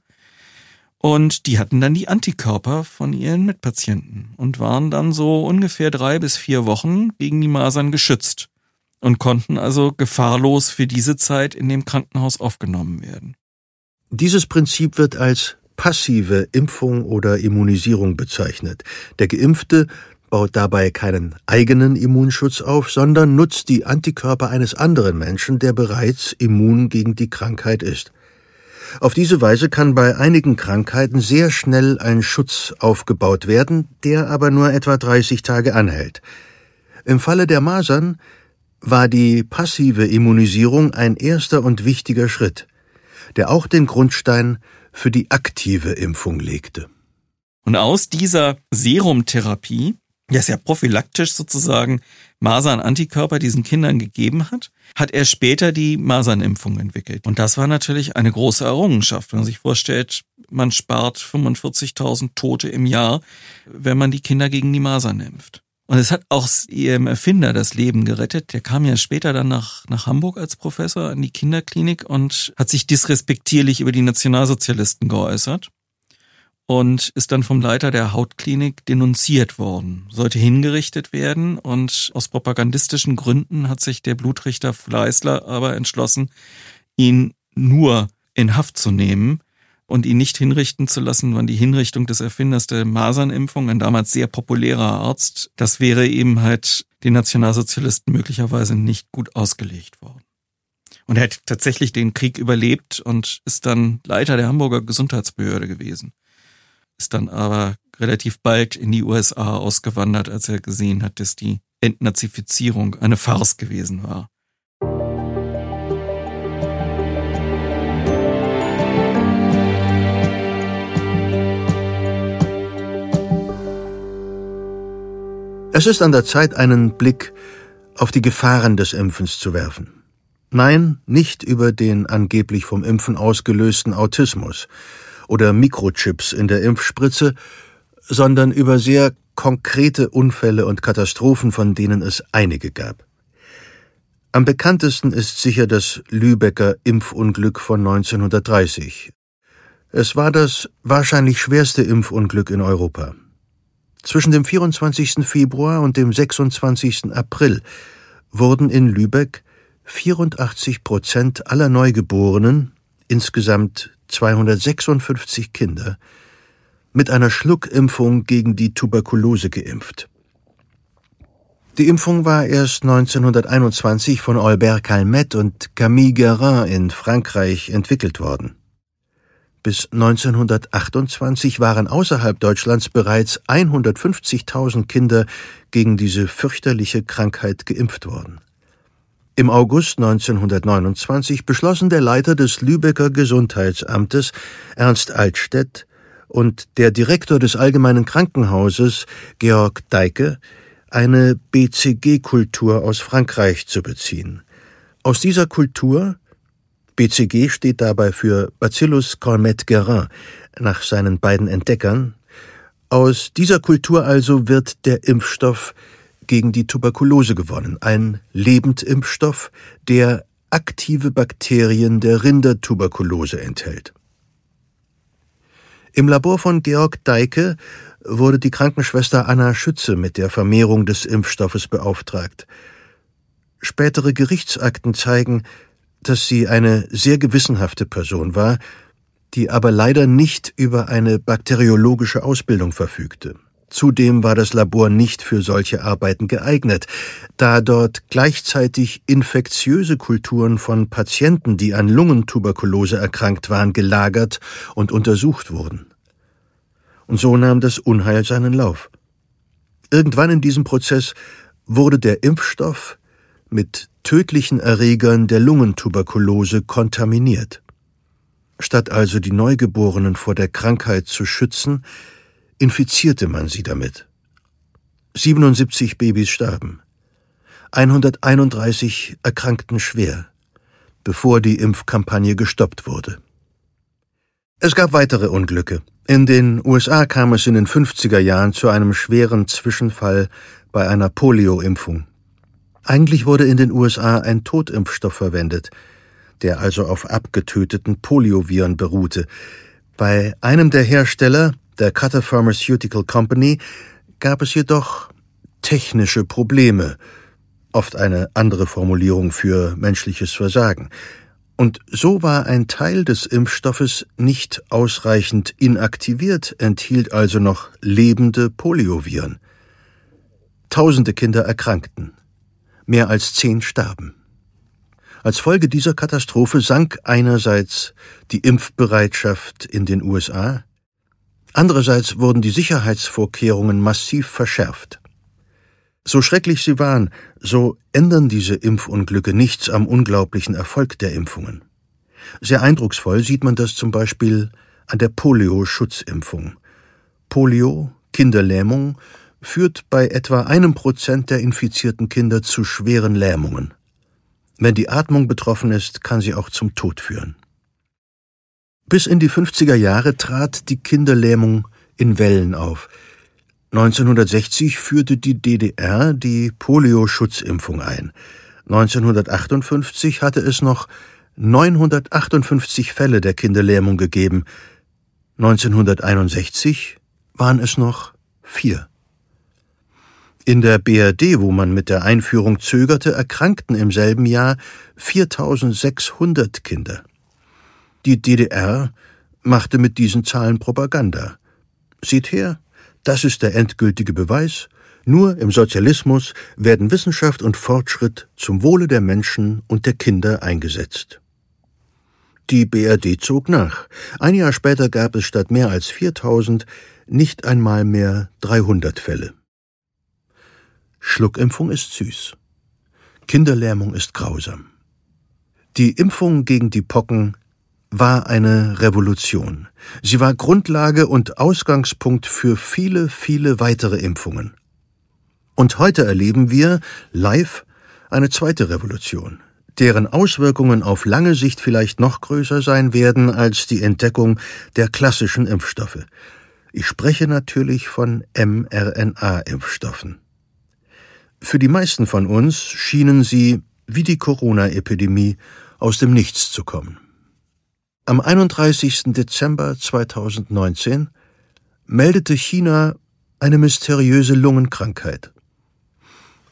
[SPEAKER 3] Und die hatten dann die Antikörper von ihren Mitpatienten und waren dann so ungefähr drei bis vier Wochen gegen die Masern geschützt und konnten also gefahrlos für diese Zeit in dem Krankenhaus aufgenommen werden.
[SPEAKER 1] Dieses Prinzip wird als passive Impfung oder Immunisierung bezeichnet. Der Geimpfte baut dabei keinen eigenen Immunschutz auf, sondern nutzt die Antikörper eines anderen Menschen, der bereits immun gegen die Krankheit ist. Auf diese Weise kann bei einigen Krankheiten sehr schnell ein Schutz aufgebaut werden, der aber nur etwa 30 Tage anhält. Im Falle der Masern war die passive Immunisierung ein erster und wichtiger Schritt, der auch den Grundstein für die aktive Impfung legte.
[SPEAKER 3] Und aus dieser Serumtherapie der es ja prophylaktisch sozusagen Masern-Antikörper diesen Kindern gegeben hat, hat er später die Masernimpfung entwickelt. Und das war natürlich eine große Errungenschaft, wenn man sich vorstellt, man spart 45.000 Tote im Jahr, wenn man die Kinder gegen die Masern impft. Und es hat auch ihrem Erfinder das Leben gerettet. Der kam ja später dann nach, nach Hamburg als Professor an die Kinderklinik und hat sich disrespektierlich über die Nationalsozialisten geäußert und ist dann vom Leiter der Hautklinik denunziert worden, sollte hingerichtet werden und aus propagandistischen Gründen hat sich der Blutrichter Fleißler aber entschlossen, ihn nur in Haft zu nehmen und ihn nicht hinrichten zu lassen, wann die Hinrichtung des Erfinders der Masernimpfung, ein damals sehr populärer Arzt, das wäre eben halt den Nationalsozialisten möglicherweise nicht gut ausgelegt worden. Und er hat tatsächlich den Krieg überlebt und ist dann Leiter der Hamburger Gesundheitsbehörde gewesen ist dann aber relativ bald in die USA ausgewandert, als er gesehen hat, dass die Entnazifizierung eine Farce gewesen war.
[SPEAKER 1] Es ist an der Zeit, einen Blick auf die Gefahren des Impfens zu werfen. Nein, nicht über den angeblich vom Impfen ausgelösten Autismus, oder Mikrochips in der Impfspritze, sondern über sehr konkrete Unfälle und Katastrophen, von denen es einige gab. Am bekanntesten ist sicher das Lübecker Impfunglück von 1930. Es war das wahrscheinlich schwerste Impfunglück in Europa. Zwischen dem 24. Februar und dem 26. April wurden in Lübeck 84 Prozent aller Neugeborenen, insgesamt 256 Kinder, mit einer Schluckimpfung gegen die Tuberkulose geimpft. Die Impfung war erst 1921 von Albert Calmette und Camille Guérin in Frankreich entwickelt worden. Bis 1928 waren außerhalb Deutschlands bereits 150.000 Kinder gegen diese fürchterliche Krankheit geimpft worden. Im August 1929 beschlossen der Leiter des Lübecker Gesundheitsamtes, Ernst Altstedt, und der Direktor des Allgemeinen Krankenhauses, Georg Deike, eine BCG-Kultur aus Frankreich zu beziehen. Aus dieser Kultur BCG steht dabei für Bacillus Calmette-Guerin nach seinen beiden Entdeckern. Aus dieser Kultur also wird der Impfstoff gegen die Tuberkulose gewonnen, ein Lebendimpfstoff, der aktive Bakterien der Rindertuberkulose enthält. Im Labor von Georg Deike wurde die Krankenschwester Anna Schütze mit der Vermehrung des Impfstoffes beauftragt. Spätere Gerichtsakten zeigen, dass sie eine sehr gewissenhafte Person war, die aber leider nicht über eine bakteriologische Ausbildung verfügte. Zudem war das Labor nicht für solche Arbeiten geeignet, da dort gleichzeitig infektiöse Kulturen von Patienten, die an Lungentuberkulose erkrankt waren, gelagert und untersucht wurden. Und so nahm das Unheil seinen Lauf. Irgendwann in diesem Prozess wurde der Impfstoff mit tödlichen Erregern der Lungentuberkulose kontaminiert. Statt also die Neugeborenen vor der Krankheit zu schützen, infizierte man sie damit. 77 Babys starben. 131 erkrankten schwer, bevor die Impfkampagne gestoppt wurde. Es gab weitere Unglücke. In den USA kam es in den 50er Jahren zu einem schweren Zwischenfall bei einer Polio-Impfung. Eigentlich wurde in den USA ein Totimpfstoff verwendet, der also auf abgetöteten Polioviren beruhte. Bei einem der Hersteller, der Cutter Pharmaceutical Company, gab es jedoch technische Probleme, oft eine andere Formulierung für menschliches Versagen. Und so war ein Teil des Impfstoffes nicht ausreichend inaktiviert, enthielt also noch lebende Polioviren. Tausende Kinder erkrankten mehr als zehn starben. Als Folge dieser Katastrophe sank einerseits die Impfbereitschaft in den USA, andererseits wurden die Sicherheitsvorkehrungen massiv verschärft. So schrecklich sie waren, so ändern diese Impfunglücke nichts am unglaublichen Erfolg der Impfungen. Sehr eindrucksvoll sieht man das zum Beispiel an der Polio-Schutzimpfung. Polio, Kinderlähmung führt bei etwa einem Prozent der infizierten Kinder zu schweren Lähmungen. Wenn die Atmung betroffen ist, kann sie auch zum Tod führen. Bis in die 50er Jahre trat die Kinderlähmung in Wellen auf. 1960 führte die DDR die Polio-Schutzimpfung ein. 1958 hatte es noch 958 Fälle der Kinderlähmung gegeben. 1961 waren es noch vier. In der BRD, wo man mit der Einführung zögerte, erkrankten im selben Jahr 4600 Kinder. Die DDR machte mit diesen Zahlen Propaganda. Seht her, das ist der endgültige Beweis, nur im Sozialismus werden Wissenschaft und Fortschritt zum Wohle der Menschen und der Kinder eingesetzt. Die BRD zog nach. Ein Jahr später gab es statt mehr als 4000 nicht einmal mehr 300 Fälle. Schluckimpfung ist süß. Kinderlähmung ist grausam. Die Impfung gegen die Pocken war eine Revolution. Sie war Grundlage und Ausgangspunkt für viele, viele weitere Impfungen. Und heute erleben wir live eine zweite Revolution, deren Auswirkungen auf lange Sicht vielleicht noch größer sein werden als die Entdeckung der klassischen Impfstoffe. Ich spreche natürlich von mRNA-Impfstoffen. Für die meisten von uns schienen sie, wie die Corona-Epidemie, aus dem Nichts zu kommen. Am 31. Dezember 2019 meldete China eine mysteriöse Lungenkrankheit.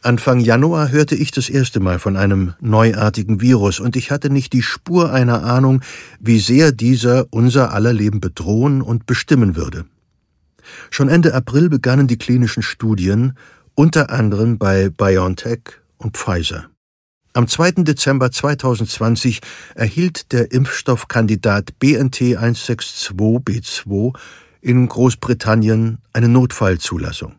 [SPEAKER 1] Anfang Januar hörte ich das erste Mal von einem neuartigen Virus und ich hatte nicht die Spur einer Ahnung, wie sehr dieser unser aller Leben bedrohen und bestimmen würde. Schon Ende April begannen die klinischen Studien, unter anderem bei BioNTech und Pfizer. Am 2. Dezember 2020 erhielt der Impfstoffkandidat BNT 162b2 in Großbritannien eine Notfallzulassung.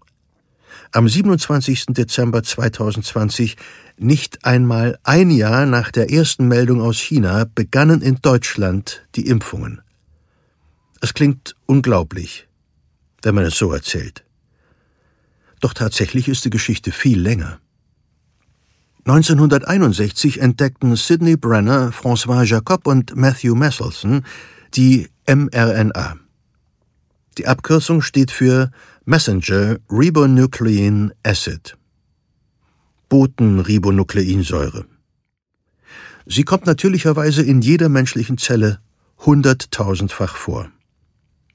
[SPEAKER 1] Am 27. Dezember 2020, nicht einmal ein Jahr nach der ersten Meldung aus China, begannen in Deutschland die Impfungen. Es klingt unglaublich, wenn man es so erzählt. Doch tatsächlich ist die Geschichte viel länger. 1961 entdeckten Sidney Brenner, François Jacob und Matthew Messelson die mRNA. Die Abkürzung steht für Messenger Ribonuclein Acid. Botenribonukleinsäure. Sie kommt natürlicherweise in jeder menschlichen Zelle hunderttausendfach vor.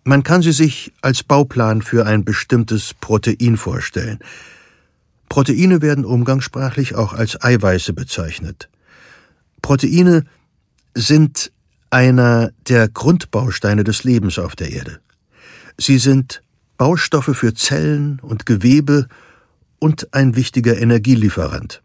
[SPEAKER 1] Man kann sie sich als Bauplan für ein bestimmtes Protein vorstellen – Proteine werden umgangssprachlich auch als Eiweiße bezeichnet. Proteine sind einer der Grundbausteine des Lebens auf der Erde. Sie sind Baustoffe für Zellen und Gewebe und ein wichtiger Energielieferant.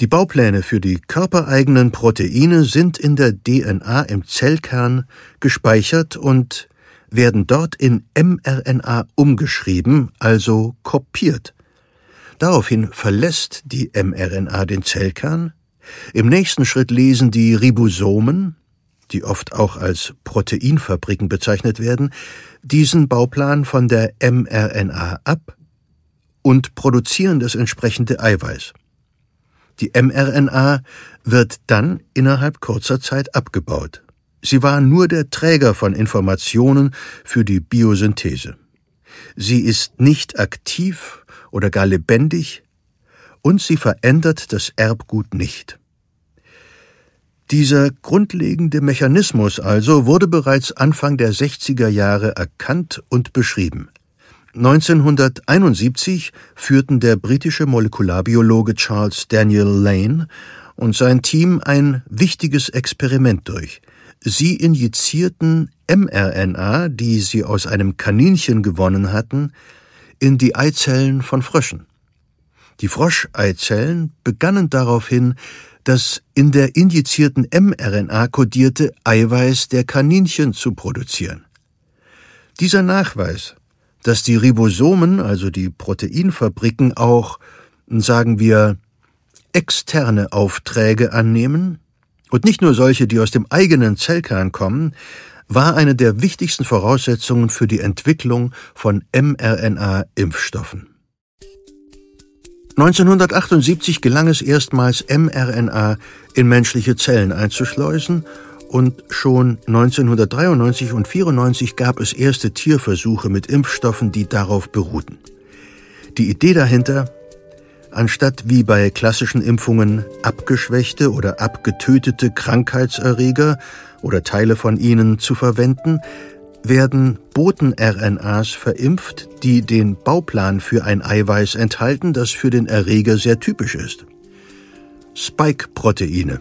[SPEAKER 1] Die Baupläne für die körpereigenen Proteine sind in der DNA im Zellkern gespeichert und werden dort in mRNA umgeschrieben, also kopiert. Daraufhin verlässt die mRNA den Zellkern. Im nächsten Schritt lesen die Ribosomen, die oft auch als Proteinfabriken bezeichnet werden, diesen Bauplan von der mRNA ab und produzieren das entsprechende Eiweiß. Die mRNA wird dann innerhalb kurzer Zeit abgebaut. Sie war nur der Träger von Informationen für die Biosynthese. Sie ist nicht aktiv oder gar lebendig, und sie verändert das Erbgut nicht. Dieser grundlegende Mechanismus also wurde bereits Anfang der 60er Jahre erkannt und beschrieben. 1971 führten der britische Molekularbiologe Charles Daniel Lane und sein Team ein wichtiges Experiment durch. Sie injizierten mRNA, die sie aus einem Kaninchen gewonnen hatten, in die Eizellen von Fröschen. Die Froscheizellen begannen daraufhin, das in der injizierten mRNA kodierte Eiweiß der Kaninchen zu produzieren. Dieser Nachweis, dass die Ribosomen, also die Proteinfabriken, auch, sagen wir, externe Aufträge annehmen, und nicht nur solche, die aus dem eigenen Zellkern kommen, war eine der wichtigsten Voraussetzungen für die Entwicklung von mRNA-Impfstoffen. 1978 gelang es erstmals, mRNA in menschliche Zellen einzuschleusen und schon 1993 und 1994 gab es erste Tierversuche mit Impfstoffen, die darauf beruhten. Die Idee dahinter, anstatt wie bei klassischen Impfungen abgeschwächte oder abgetötete Krankheitserreger oder Teile von ihnen zu verwenden, werden Boten-RNAs verimpft, die den Bauplan für ein Eiweiß enthalten, das für den Erreger sehr typisch ist. Spike-Proteine.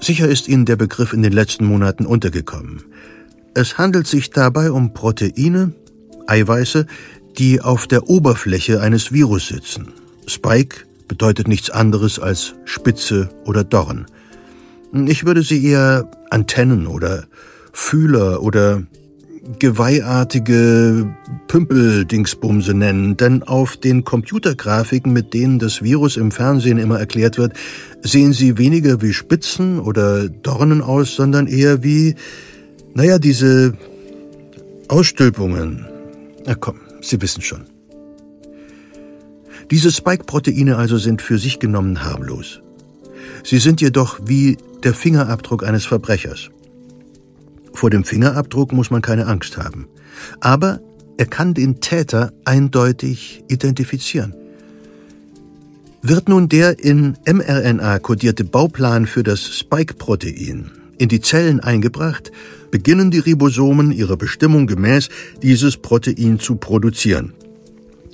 [SPEAKER 1] Sicher ist Ihnen der Begriff in den letzten Monaten untergekommen. Es handelt sich dabei um Proteine, Eiweiße, die auf der Oberfläche eines Virus sitzen. Spike bedeutet nichts anderes als Spitze oder Dorn. Ich würde sie eher Antennen oder Fühler oder geweihartige Pümpeldingsbumse nennen, denn auf den Computergrafiken, mit denen das Virus im Fernsehen immer erklärt wird, sehen sie weniger wie Spitzen oder Dornen aus, sondern eher wie, naja, diese Ausstülpungen. Na komm, Sie wissen schon. Diese Spike-Proteine also sind für sich genommen harmlos. Sie sind jedoch wie der Fingerabdruck eines Verbrechers. Vor dem Fingerabdruck muss man keine Angst haben. Aber er kann den Täter eindeutig identifizieren. Wird nun der in mRNA kodierte Bauplan für das Spike-Protein in die Zellen eingebracht, beginnen die Ribosomen ihrer Bestimmung gemäß dieses Protein zu produzieren,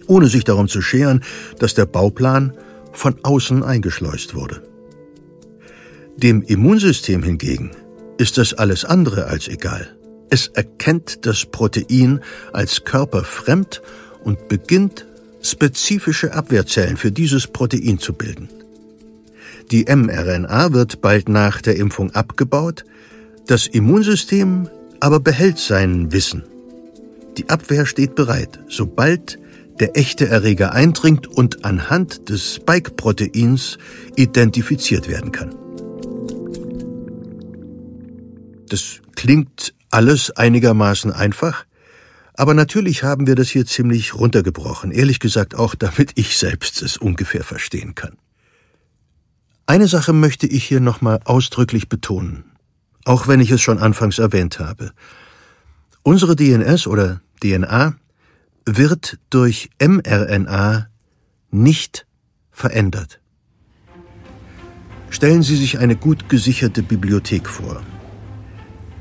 [SPEAKER 1] ohne sich darum zu scheren, dass der Bauplan von außen eingeschleust wurde. Dem Immunsystem hingegen ist das alles andere als egal. Es erkennt das Protein als körperfremd und beginnt spezifische Abwehrzellen für dieses Protein zu bilden. Die mRNA wird bald nach der Impfung abgebaut, das Immunsystem aber behält sein Wissen. Die Abwehr steht bereit, sobald der echte Erreger eindringt und anhand des Spike-Proteins identifiziert werden kann. Das klingt alles einigermaßen einfach, aber natürlich haben wir das hier ziemlich runtergebrochen, ehrlich gesagt auch, damit ich selbst es ungefähr verstehen kann. Eine Sache möchte ich hier nochmal ausdrücklich betonen, auch wenn ich es schon anfangs erwähnt habe. Unsere DNS oder DNA wird durch mRNA nicht verändert. Stellen Sie sich eine gut gesicherte Bibliothek vor.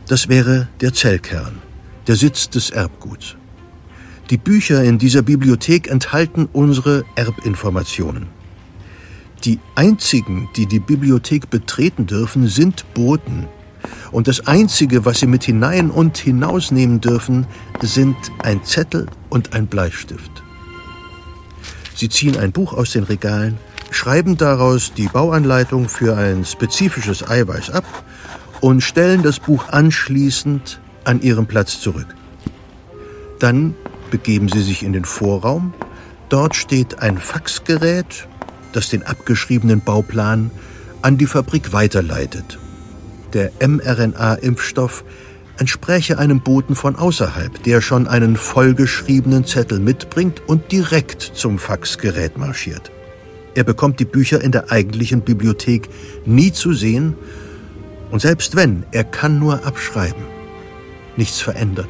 [SPEAKER 1] Das wäre der Zellkern, der Sitz des Erbguts. Die Bücher in dieser Bibliothek enthalten unsere Erbinformationen. Die einzigen, die die Bibliothek betreten dürfen, sind Boten. Und das Einzige, was sie mit hinein und hinausnehmen dürfen, sind ein Zettel und ein Bleistift. Sie ziehen ein Buch aus den Regalen, schreiben daraus die Bauanleitung für ein spezifisches Eiweiß ab und stellen das Buch anschließend an ihren Platz zurück. Dann begeben sie sich in den Vorraum. Dort steht ein Faxgerät, das den abgeschriebenen Bauplan an die Fabrik weiterleitet. Der mRNA-Impfstoff entspräche einem Boten von außerhalb, der schon einen vollgeschriebenen Zettel mitbringt und direkt zum Faxgerät marschiert. Er bekommt die Bücher in der eigentlichen Bibliothek nie zu sehen und selbst wenn, er kann nur abschreiben, nichts verändern.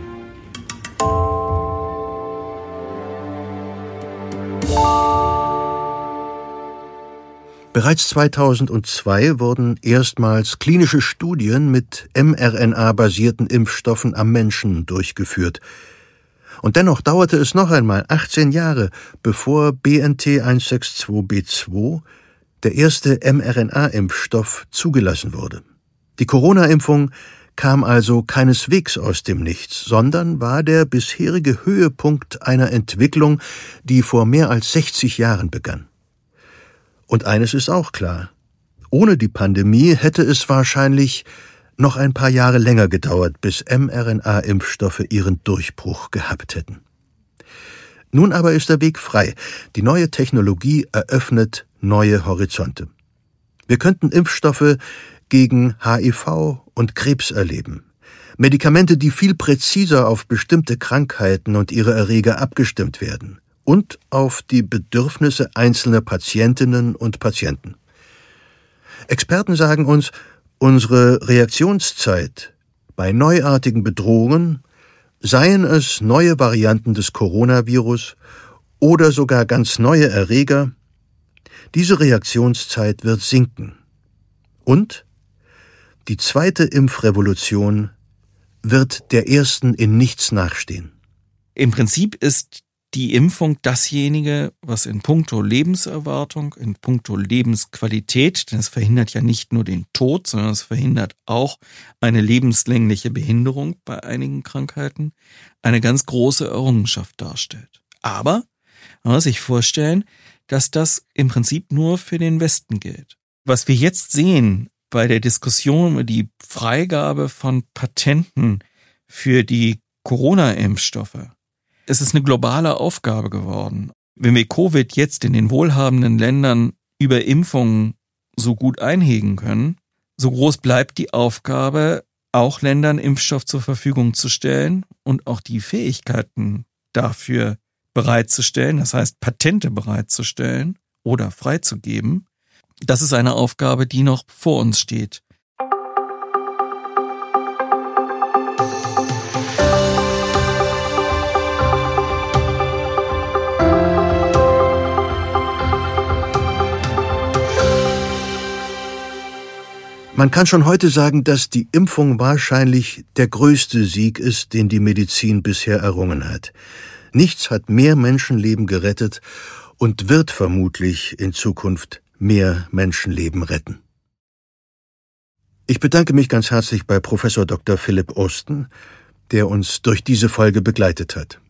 [SPEAKER 1] Bereits 2002 wurden erstmals klinische Studien mit mRNA-basierten Impfstoffen am Menschen durchgeführt. Und dennoch dauerte es noch einmal 18 Jahre, bevor BNT 162b2, der erste mRNA-Impfstoff, zugelassen wurde. Die Corona-Impfung kam also keineswegs aus dem Nichts, sondern war der bisherige Höhepunkt einer Entwicklung, die vor mehr als 60 Jahren begann. Und eines ist auch klar. Ohne die Pandemie hätte es wahrscheinlich noch ein paar Jahre länger gedauert, bis mRNA-Impfstoffe ihren Durchbruch gehabt hätten. Nun aber ist der Weg frei. Die neue Technologie eröffnet neue Horizonte. Wir könnten Impfstoffe gegen HIV und Krebs erleben. Medikamente, die viel präziser auf bestimmte Krankheiten und ihre Erreger abgestimmt werden und auf die Bedürfnisse einzelner Patientinnen und Patienten. Experten sagen uns, unsere Reaktionszeit bei neuartigen Bedrohungen, seien es neue Varianten des Coronavirus oder sogar ganz neue Erreger, diese Reaktionszeit wird sinken. Und die zweite Impfrevolution wird der ersten in nichts nachstehen.
[SPEAKER 3] Im Prinzip ist die Impfung dasjenige, was in puncto Lebenserwartung, in puncto Lebensqualität, denn es verhindert ja nicht nur den Tod, sondern es verhindert auch eine lebenslängliche Behinderung bei einigen Krankheiten, eine ganz große Errungenschaft darstellt. Aber man muss sich vorstellen, dass das im Prinzip nur für den Westen gilt. Was wir jetzt sehen bei der Diskussion über die Freigabe von Patenten für die Corona-Impfstoffe, es ist eine globale Aufgabe geworden. Wenn wir Covid jetzt in den wohlhabenden Ländern über Impfungen so gut einhegen können, so groß bleibt die Aufgabe, auch Ländern Impfstoff zur Verfügung zu stellen und auch die Fähigkeiten dafür bereitzustellen, das heißt Patente bereitzustellen oder freizugeben. Das ist eine Aufgabe, die noch vor uns steht.
[SPEAKER 1] Man kann schon heute sagen, dass die Impfung wahrscheinlich der größte Sieg ist, den die Medizin bisher errungen hat. Nichts hat mehr Menschenleben gerettet und wird vermutlich in Zukunft mehr Menschenleben retten. Ich bedanke mich ganz herzlich bei Professor Dr. Philipp Osten, der uns durch diese Folge begleitet hat.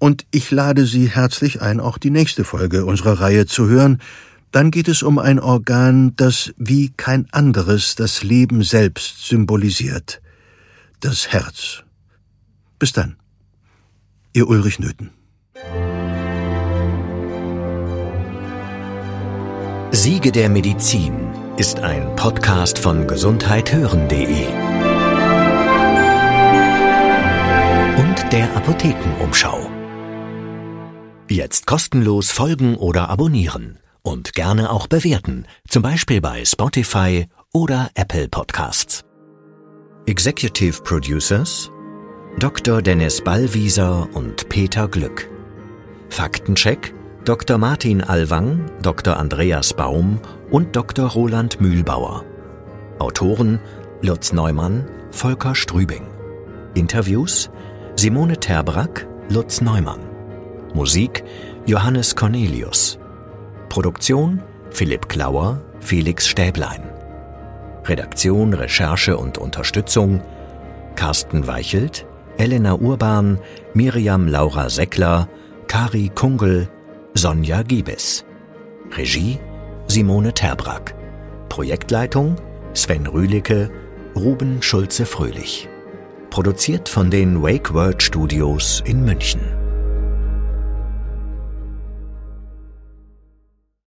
[SPEAKER 1] Und ich lade Sie herzlich ein, auch die nächste Folge unserer Reihe zu hören. Dann geht es um ein Organ, das wie kein anderes das Leben selbst symbolisiert. Das Herz. Bis dann. Ihr Ulrich Nöthen.
[SPEAKER 2] Siege der Medizin ist ein Podcast von gesundheithören.de und der Apothekenumschau. Jetzt kostenlos folgen oder abonnieren und gerne auch bewerten, zum Beispiel bei Spotify oder Apple Podcasts. Executive Producers Dr. Dennis Ballwieser und Peter Glück. Faktencheck Dr. Martin Alwang, Dr. Andreas Baum und Dr. Roland Mühlbauer. Autoren Lutz Neumann, Volker Strübing. Interviews Simone Terbrack, Lutz Neumann. Musik Johannes Cornelius. Produktion Philipp Klauer, Felix Stäblein. Redaktion, Recherche und Unterstützung Carsten Weichelt, Elena Urban, Miriam Laura Seckler, Kari Kungel, Sonja Giebes. Regie Simone Terbrack. Projektleitung Sven Rühlicke, Ruben Schulze-Fröhlich. Produziert von den Wake Word Studios in München.